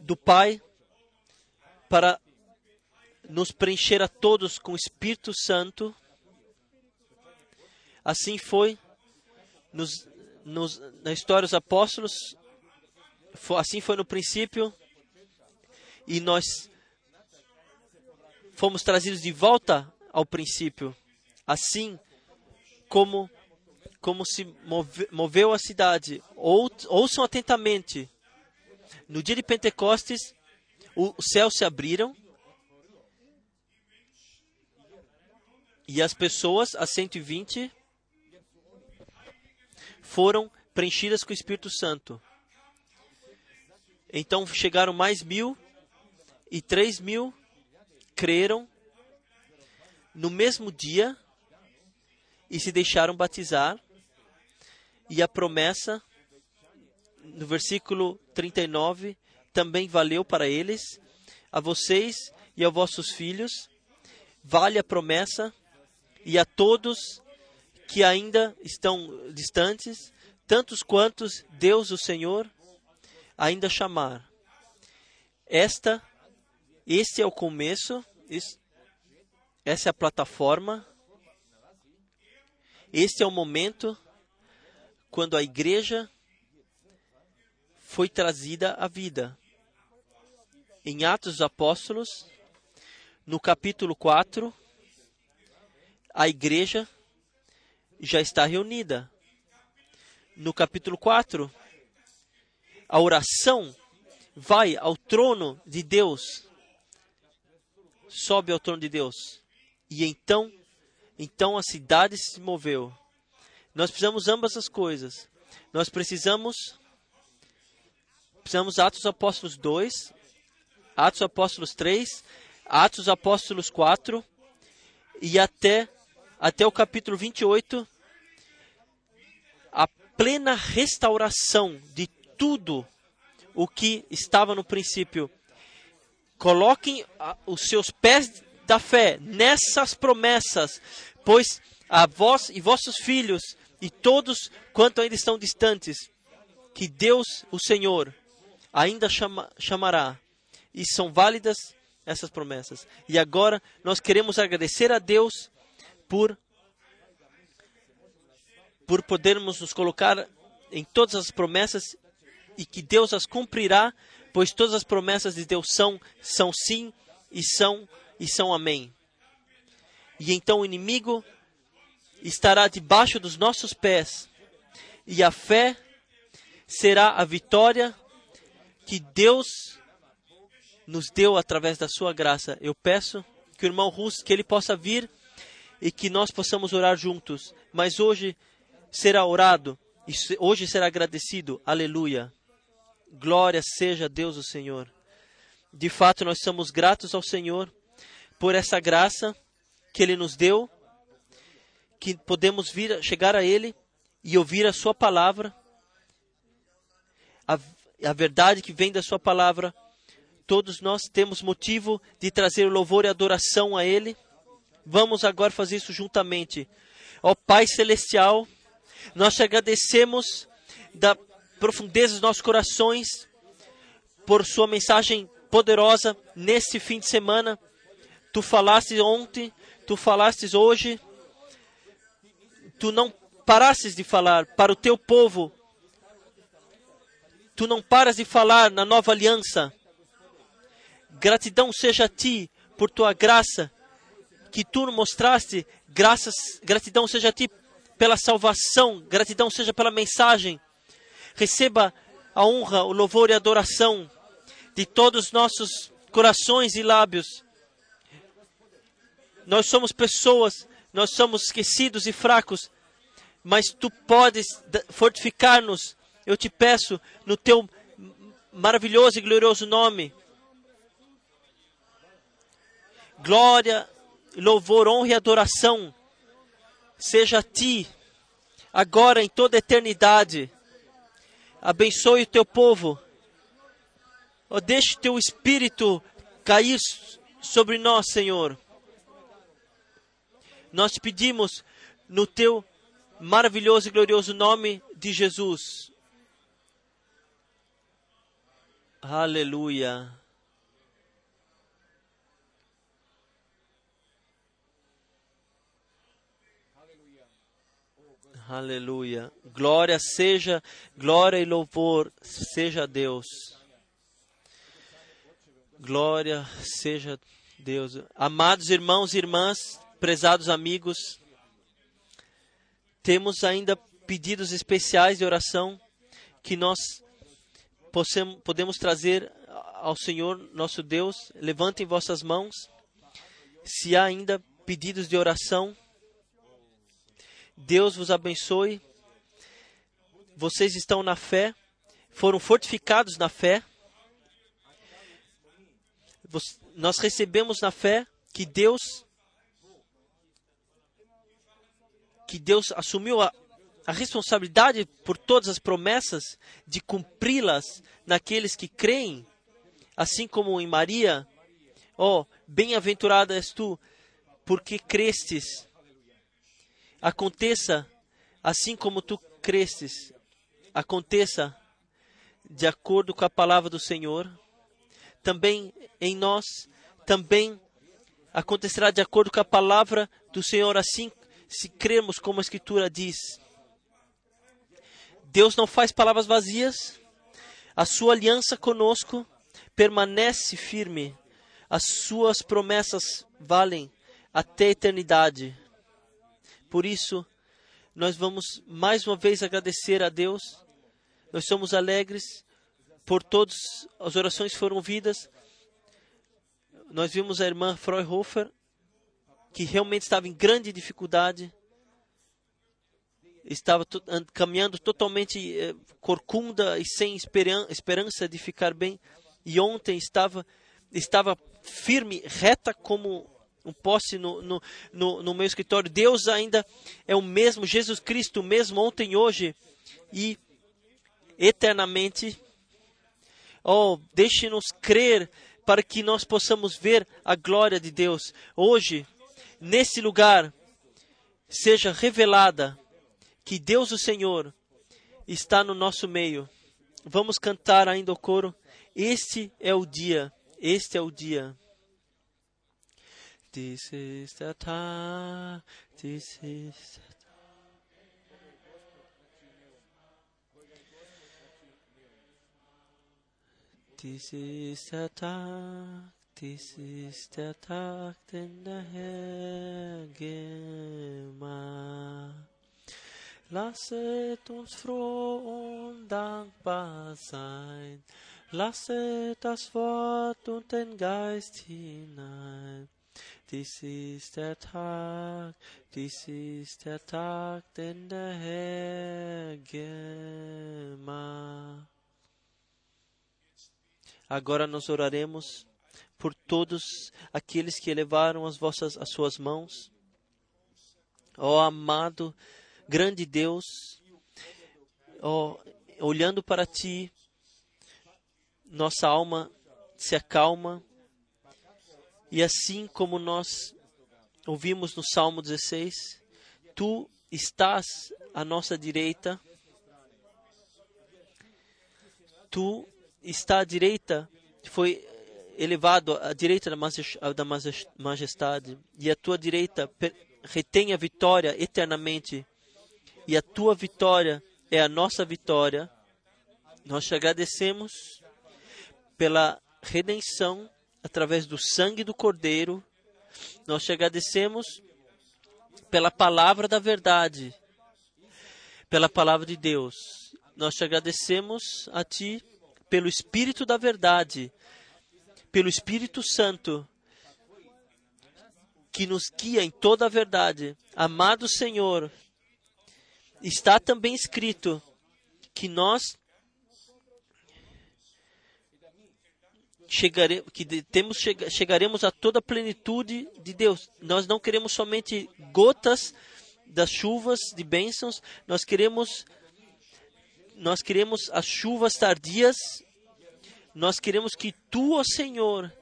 do Pai para nos preencher a todos com o Espírito Santo. Assim foi nos, nos, na história dos apóstolos, foi, assim foi no princípio, e nós fomos trazidos de volta ao princípio, assim como como se move, moveu a cidade. Ou, ouçam atentamente. No dia de Pentecostes, o, os céus se abriram e as pessoas, as 120, foram preenchidas com o Espírito Santo. Então chegaram mais mil e três mil creram no mesmo dia e se deixaram batizar. E a promessa, no versículo 39, também valeu para eles, a vocês e aos vossos filhos, vale a promessa, e a todos que ainda estão distantes, tantos quantos Deus, o Senhor, ainda chamar. Esta, este é o começo, essa é a plataforma, este é o momento quando a igreja foi trazida à vida. Em Atos dos Apóstolos, no capítulo 4, a igreja já está reunida. No capítulo 4, a oração vai ao trono de Deus, sobe ao trono de Deus. E então, então a cidade se moveu. Nós precisamos ambas as coisas. Nós precisamos precisamos Atos Apóstolos 2, Atos Apóstolos 3, Atos Apóstolos 4 e até até o capítulo 28 a plena restauração de tudo o que estava no princípio. Coloquem ah, os seus pés da fé nessas promessas, pois a vós e vossos filhos e todos quanto ainda estão distantes, que Deus, o Senhor, ainda chama, chamará. E são válidas essas promessas. E agora nós queremos agradecer a Deus por por podermos nos colocar em todas as promessas e que Deus as cumprirá, pois todas as promessas de Deus são são sim e são e são amém. E então o inimigo estará debaixo dos nossos pés, e a fé será a vitória que Deus nos deu através da sua graça. Eu peço que o irmão Rus, que ele possa vir e que nós possamos orar juntos. Mas hoje será orado e hoje será agradecido. Aleluia. Glória seja Deus o Senhor. De fato, nós somos gratos ao Senhor por essa graça que Ele nos deu, que podemos vir, chegar a Ele e ouvir a Sua palavra, a, a verdade que vem da Sua palavra. Todos nós temos motivo de trazer louvor e adoração a Ele. Vamos agora fazer isso juntamente. Ó Pai Celestial, nós te agradecemos da profundeza dos nossos corações por Sua mensagem poderosa nesse fim de semana. Tu falaste ontem, tu falastes hoje, tu não parastes de falar para o teu povo. Tu não paras de falar na nova aliança. Gratidão seja a ti por tua graça que tu mostraste. Graças, gratidão seja a ti pela salvação. Gratidão seja pela mensagem. Receba a honra, o louvor e a adoração de todos os nossos corações e lábios. Nós somos pessoas, nós somos esquecidos e fracos, mas tu podes fortificar-nos. Eu te peço no teu maravilhoso e glorioso nome. Glória, louvor, honra e adoração seja a ti, agora em toda a eternidade. Abençoe o teu povo. Oh, deixe teu espírito cair sobre nós, Senhor. Nós te pedimos no teu maravilhoso e glorioso nome de Jesus. Aleluia. Aleluia. Glória seja, glória e louvor seja a Deus. Glória seja Deus. Amados irmãos e irmãs, prezados amigos, temos ainda pedidos especiais de oração que nós possamos, podemos trazer ao Senhor nosso Deus. Levantem vossas mãos. Se há ainda pedidos de oração, Deus vos abençoe. Vocês estão na fé, foram fortificados na fé. Nós recebemos na fé que Deus que Deus assumiu a, a responsabilidade por todas as promessas de cumpri-las naqueles que creem, assim como em Maria. Oh, bem-aventurada és tu, porque crestes aconteça assim como tu crestes, aconteça de acordo com a palavra do Senhor. Também em nós, também acontecerá de acordo com a palavra do Senhor, assim se cremos como a Escritura diz. Deus não faz palavras vazias, a sua aliança conosco permanece firme, as suas promessas valem até a eternidade. Por isso, nós vamos mais uma vez agradecer a Deus. Nós somos alegres por todas as orações foram ouvidas. Nós vimos a irmã Freuhofer, que realmente estava em grande dificuldade, estava caminhando totalmente eh, corcunda e sem esperan esperança de ficar bem. E ontem estava estava firme, reta como um poste no, no, no, no meu escritório. Deus ainda é o mesmo, Jesus Cristo, mesmo ontem, hoje e eternamente. Oh, deixe-nos crer para que nós possamos ver a glória de Deus. Hoje, nesse lugar, seja revelada que Deus, o Senhor, está no nosso meio. Vamos cantar ainda o coro. Este é o dia, este é o dia. This is the time, this is the This is the Tag, this is der Tag, den der Herr gemacht. Lasset uns froh und dankbar sein. Lasset das Wort und den Geist hinein. Dies ist der Tag, dies ist der Tag, den der Herr. Agora nós oraremos por todos aqueles que elevaram as vossas as suas mãos. Ó amado, grande Deus, ó, olhando para ti, nossa alma se acalma. E assim como nós ouvimos no Salmo 16, tu estás à nossa direita. Tu está à direita, foi elevado à direita da majes- da majes- majestade, e a tua direita retém a vitória eternamente, e a tua vitória é a nossa vitória. Nós te agradecemos pela redenção através do sangue do Cordeiro. Nós te agradecemos pela palavra da verdade, pela palavra de Deus. Nós te agradecemos a Ti pelo Espírito da verdade, pelo Espírito Santo, que nos guia em toda a verdade. Amado Senhor, está também escrito que nós chegare, que temos, chega- chegaremos a toda a plenitude de Deus. Nós não queremos somente gotas das chuvas de bênçãos, nós queremos nós queremos as chuvas tardias, nós queremos que tu, ó Senhor,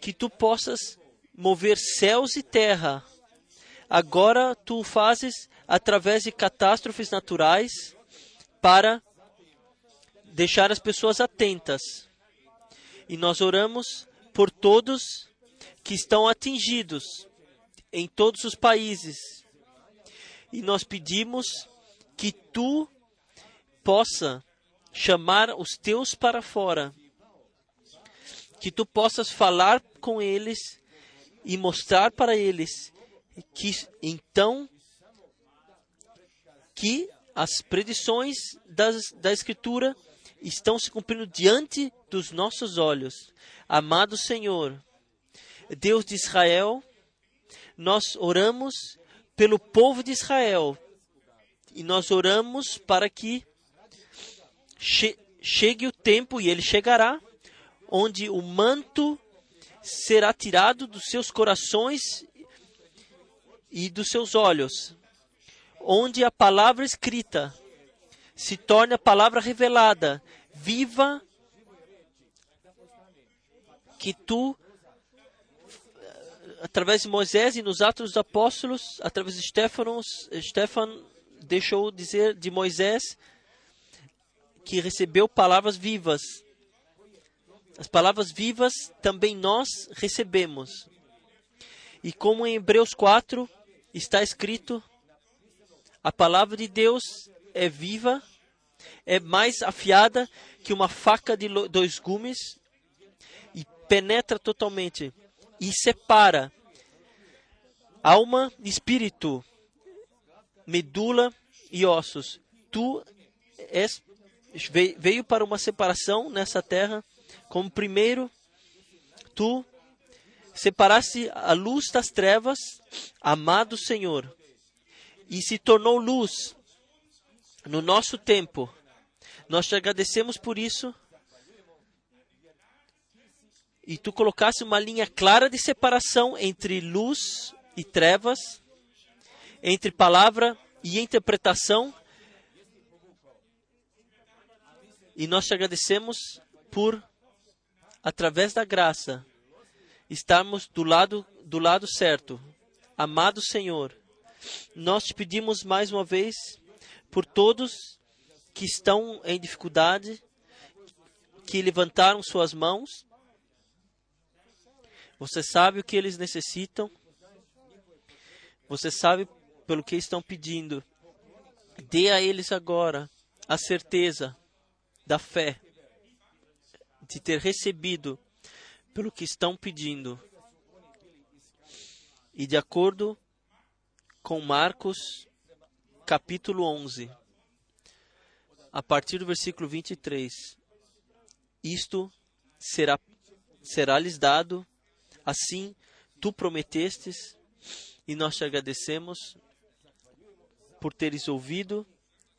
que tu possas mover céus e terra. Agora tu o fazes através de catástrofes naturais para deixar as pessoas atentas. E nós oramos por todos que estão atingidos em todos os países. E nós pedimos que tu possa chamar os teus para fora, que tu possas falar com eles e mostrar para eles que então que as predições das, da Escritura estão se cumprindo diante dos nossos olhos. Amado Senhor, Deus de Israel, nós oramos pelo povo de Israel e nós oramos para que che chegue o tempo, e ele chegará, onde o manto será tirado dos seus corações e dos seus olhos, onde a palavra escrita se torne a palavra revelada, viva, que tu, através de Moisés e nos Atos dos Apóstolos, através de Stefanos, Stefan deixou dizer de Moisés que recebeu palavras vivas. As palavras vivas também nós recebemos. E como em Hebreus 4 está escrito, a palavra de Deus é viva, é mais afiada que uma faca de dois gumes e penetra totalmente e separa alma espírito, medula e ossos. Tu és, ve- veio para uma separação nessa terra, como primeiro tu separaste a luz das trevas, amado Senhor, e se tornou luz no nosso tempo. Nós te agradecemos por isso. E tu colocaste uma linha clara de separação entre luz e trevas, entre palavra e interpretação. E nós te agradecemos por, através da graça, estarmos do lado, do lado certo. Amado Senhor, nós te pedimos mais uma vez por todos que estão em dificuldade, que levantaram suas mãos. Você sabe o que eles necessitam. Você sabe pelo que estão pedindo. Dê a eles agora a certeza da fé de ter recebido pelo que estão pedindo. E de acordo com Marcos capítulo 11, a partir do versículo 23, isto será será lhes dado, assim tu prometestes, e nós te agradecemos por teres ouvido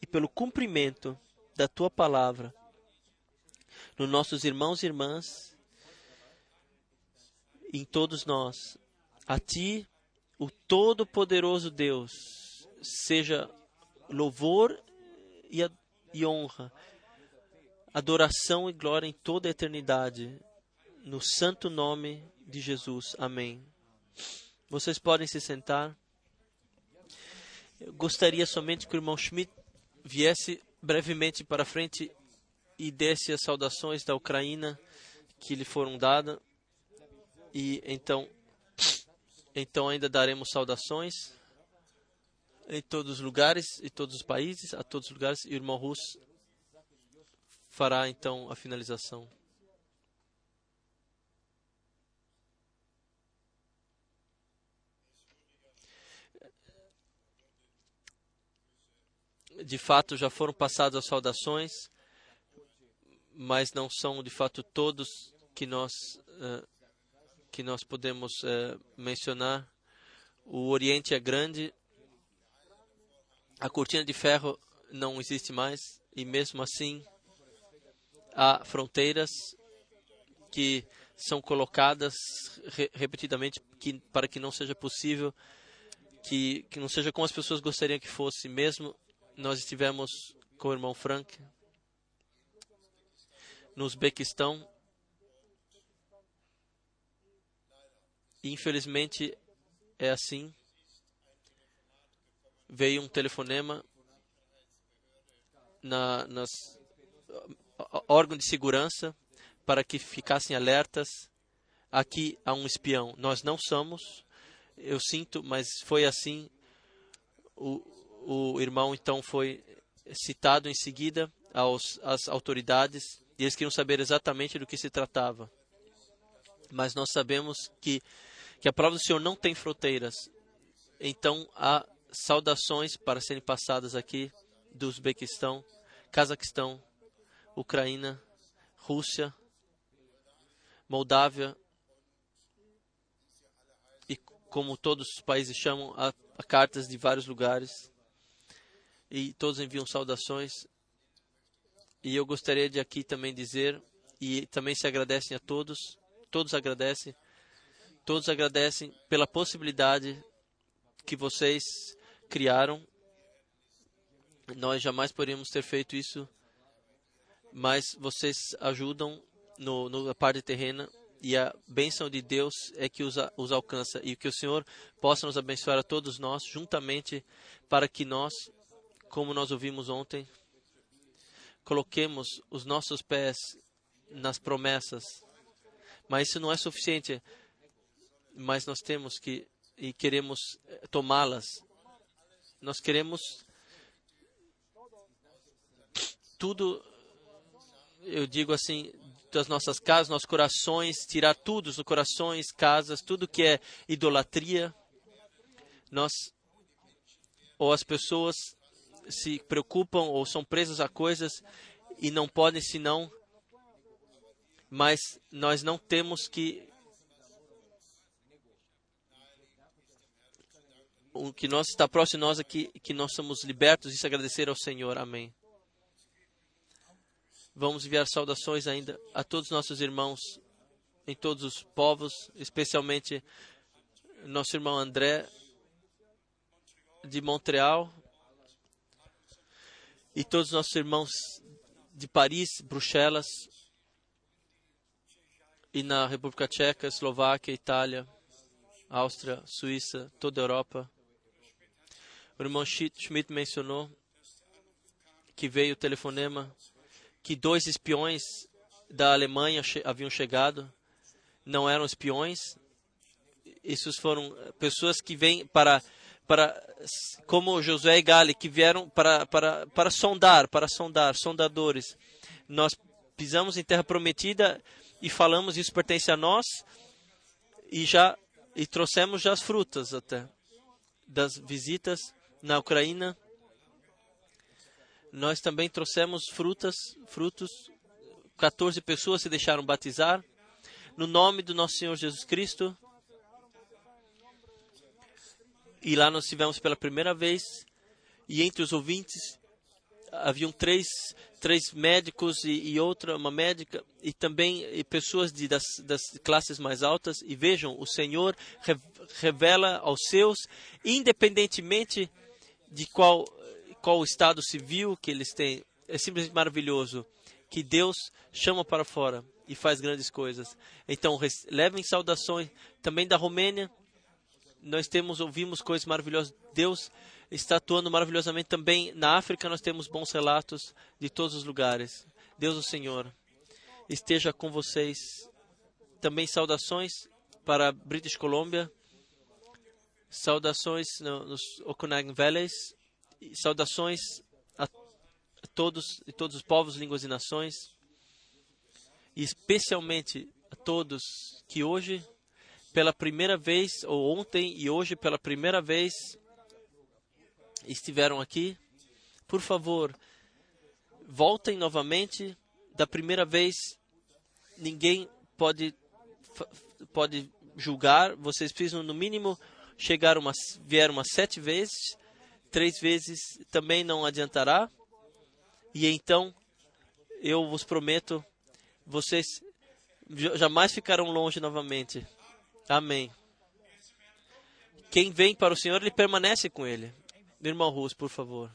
e pelo cumprimento da tua palavra nos nossos irmãos e irmãs, em todos nós. A ti, o Todo-Poderoso Deus, seja louvor e, a, e honra, adoração e glória em toda a eternidade, no santo nome de Jesus. Amém. Vocês podem se sentar. Eu gostaria somente que o irmão Schmidt viesse brevemente para frente e desse as saudações da Ucrânia que lhe foram dadas. E então, então ainda daremos saudações em todos os lugares e todos os países, a todos os lugares. E o irmão Russo fará então a finalização. De fato, já foram passadas as saudações, mas não são de fato todos que nós uh, que nós podemos uh, mencionar. O Oriente é grande, a cortina de ferro não existe mais e mesmo assim há fronteiras que são colocadas re repetidamente que, para que não seja possível que, que não seja como as pessoas gostariam que fosse. Mesmo nós estivemos com o irmão Frank no Uzbequistão e infelizmente é assim veio um telefonema na, nas órgão de segurança para que ficassem alertas. Aqui há um espião. Nós não somos. Eu sinto, mas foi assim. O, o irmão então foi citado em seguida aos, às autoridades e eles queriam saber exatamente do que se tratava. Mas nós sabemos que, que a prova do Senhor não tem fronteiras. Então há saudações para serem passadas aqui do Uzbequistão, Cazaquistão, Ucrânia, Rússia, Moldávia e como todos os países chamam a, cartas de vários lugares. E todos enviam saudações. E eu gostaria de aqui também dizer e também se agradecem a todos todos agradecem todos agradecem pela possibilidade que vocês criaram. Nós jamais poderíamos ter feito isso, mas vocês ajudam no, no, na parte terrena e a bênção de Deus é que os, os alcança e que o Senhor possa nos abençoar a todos nós juntamente para que nós, como nós ouvimos ontem, coloquemos os nossos pés nas promessas. Mas isso não é suficiente, mas nós temos que e queremos tomá-las nós queremos tudo, eu digo assim, das nossas casas, nossos corações, tirar tudo dos corações, casas, tudo que é idolatria. Nós ou as pessoas se preocupam ou são presas a coisas e não podem senão. Mas nós não temos que o que nós está próximo de nós aqui, que nós somos libertos, isso agradecer ao Senhor. Amém. Vamos enviar saudações ainda a todos os nossos irmãos em todos os povos, especialmente nosso irmão André de Montreal e todos os nossos irmãos de Paris, Bruxelas e na República Tcheca, Eslováquia, Itália, Áustria, Suíça, toda a Europa. O irmão Schmidt mencionou que veio o telefonema que dois espiões da Alemanha che haviam chegado. Não eram espiões. Esses foram pessoas que vêm para para como Josué e Gale que vieram para para para sondar, para sondar, sondadores. Nós pisamos em terra prometida e falamos isso pertence a nós e já e trouxemos já as frutas até das visitas na Ucrânia. Nós também trouxemos frutas, frutos. 14 pessoas se deixaram batizar no nome do nosso Senhor Jesus Cristo. E lá nós tivemos pela primeira vez, e entre os ouvintes haviam três, três médicos e, e outra, uma médica, e também e pessoas de, das, das classes mais altas. E vejam, o Senhor revela aos seus, independentemente de qual, qual estado civil que eles têm. É simplesmente maravilhoso que Deus chama para fora e faz grandes coisas. Então, levem saudações também da Romênia. Nós temos ouvimos coisas maravilhosas. Deus está atuando maravilhosamente também na África. Nós temos bons relatos de todos os lugares. Deus o Senhor esteja com vocês. Também saudações para British Columbia. Saudações no, nos Okanagan Valleys. Saudações a, a todos e todos os povos, línguas e nações. E especialmente a todos que hoje, pela primeira vez, ou ontem e hoje pela primeira vez, estiveram aqui. Por favor, voltem novamente. Da primeira vez, ninguém pode, pode julgar. Vocês precisam, no mínimo, chegar umas, vieram umas sete vezes, três vezes também não adiantará. E então, eu vos prometo, vocês jamais ficarão longe novamente. Amém. Quem vem para o Senhor, ele permanece com ele. Irmão Russo, por favor.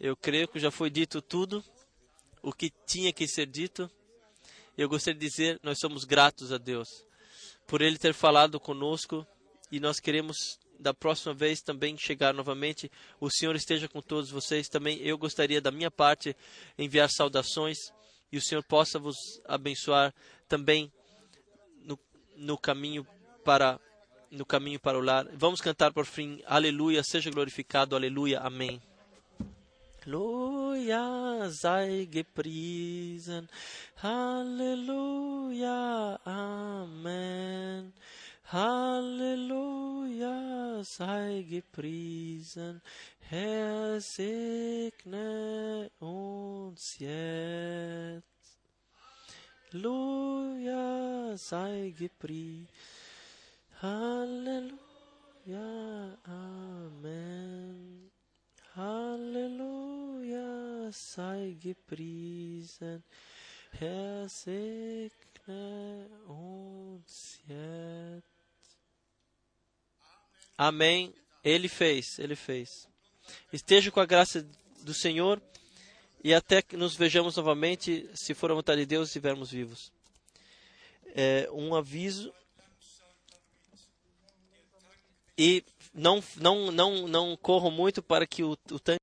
Eu creio que já foi dito tudo o que tinha que ser dito. Eu gostaria de dizer, nós somos gratos a Deus por ele ter falado conosco e nós queremos da próxima vez também chegar novamente. O Senhor esteja com todos vocês. Também eu gostaria da minha parte enviar saudações e o Senhor possa vos abençoar também no, no caminho para no caminho para o lar. Vamos cantar por fim. Aleluia, seja glorificado. Aleluia. Amém. Halleluja sei gepriesen. Halleluja, Amen. Halleluja sei gepriesen. Herr segne uns jetzt. Halleluja sei gepriesen. Halleluja, Amen. Halleluja, sei gepriesen, Herr segne uns jetzt. Amém. Ele fez, ele fez. Esteja com a graça do Senhor e até que nos vejamos novamente, se for a vontade de Deus, estivermos vivos. É, um aviso. E não, não, não, não corram muito para que o, o tanque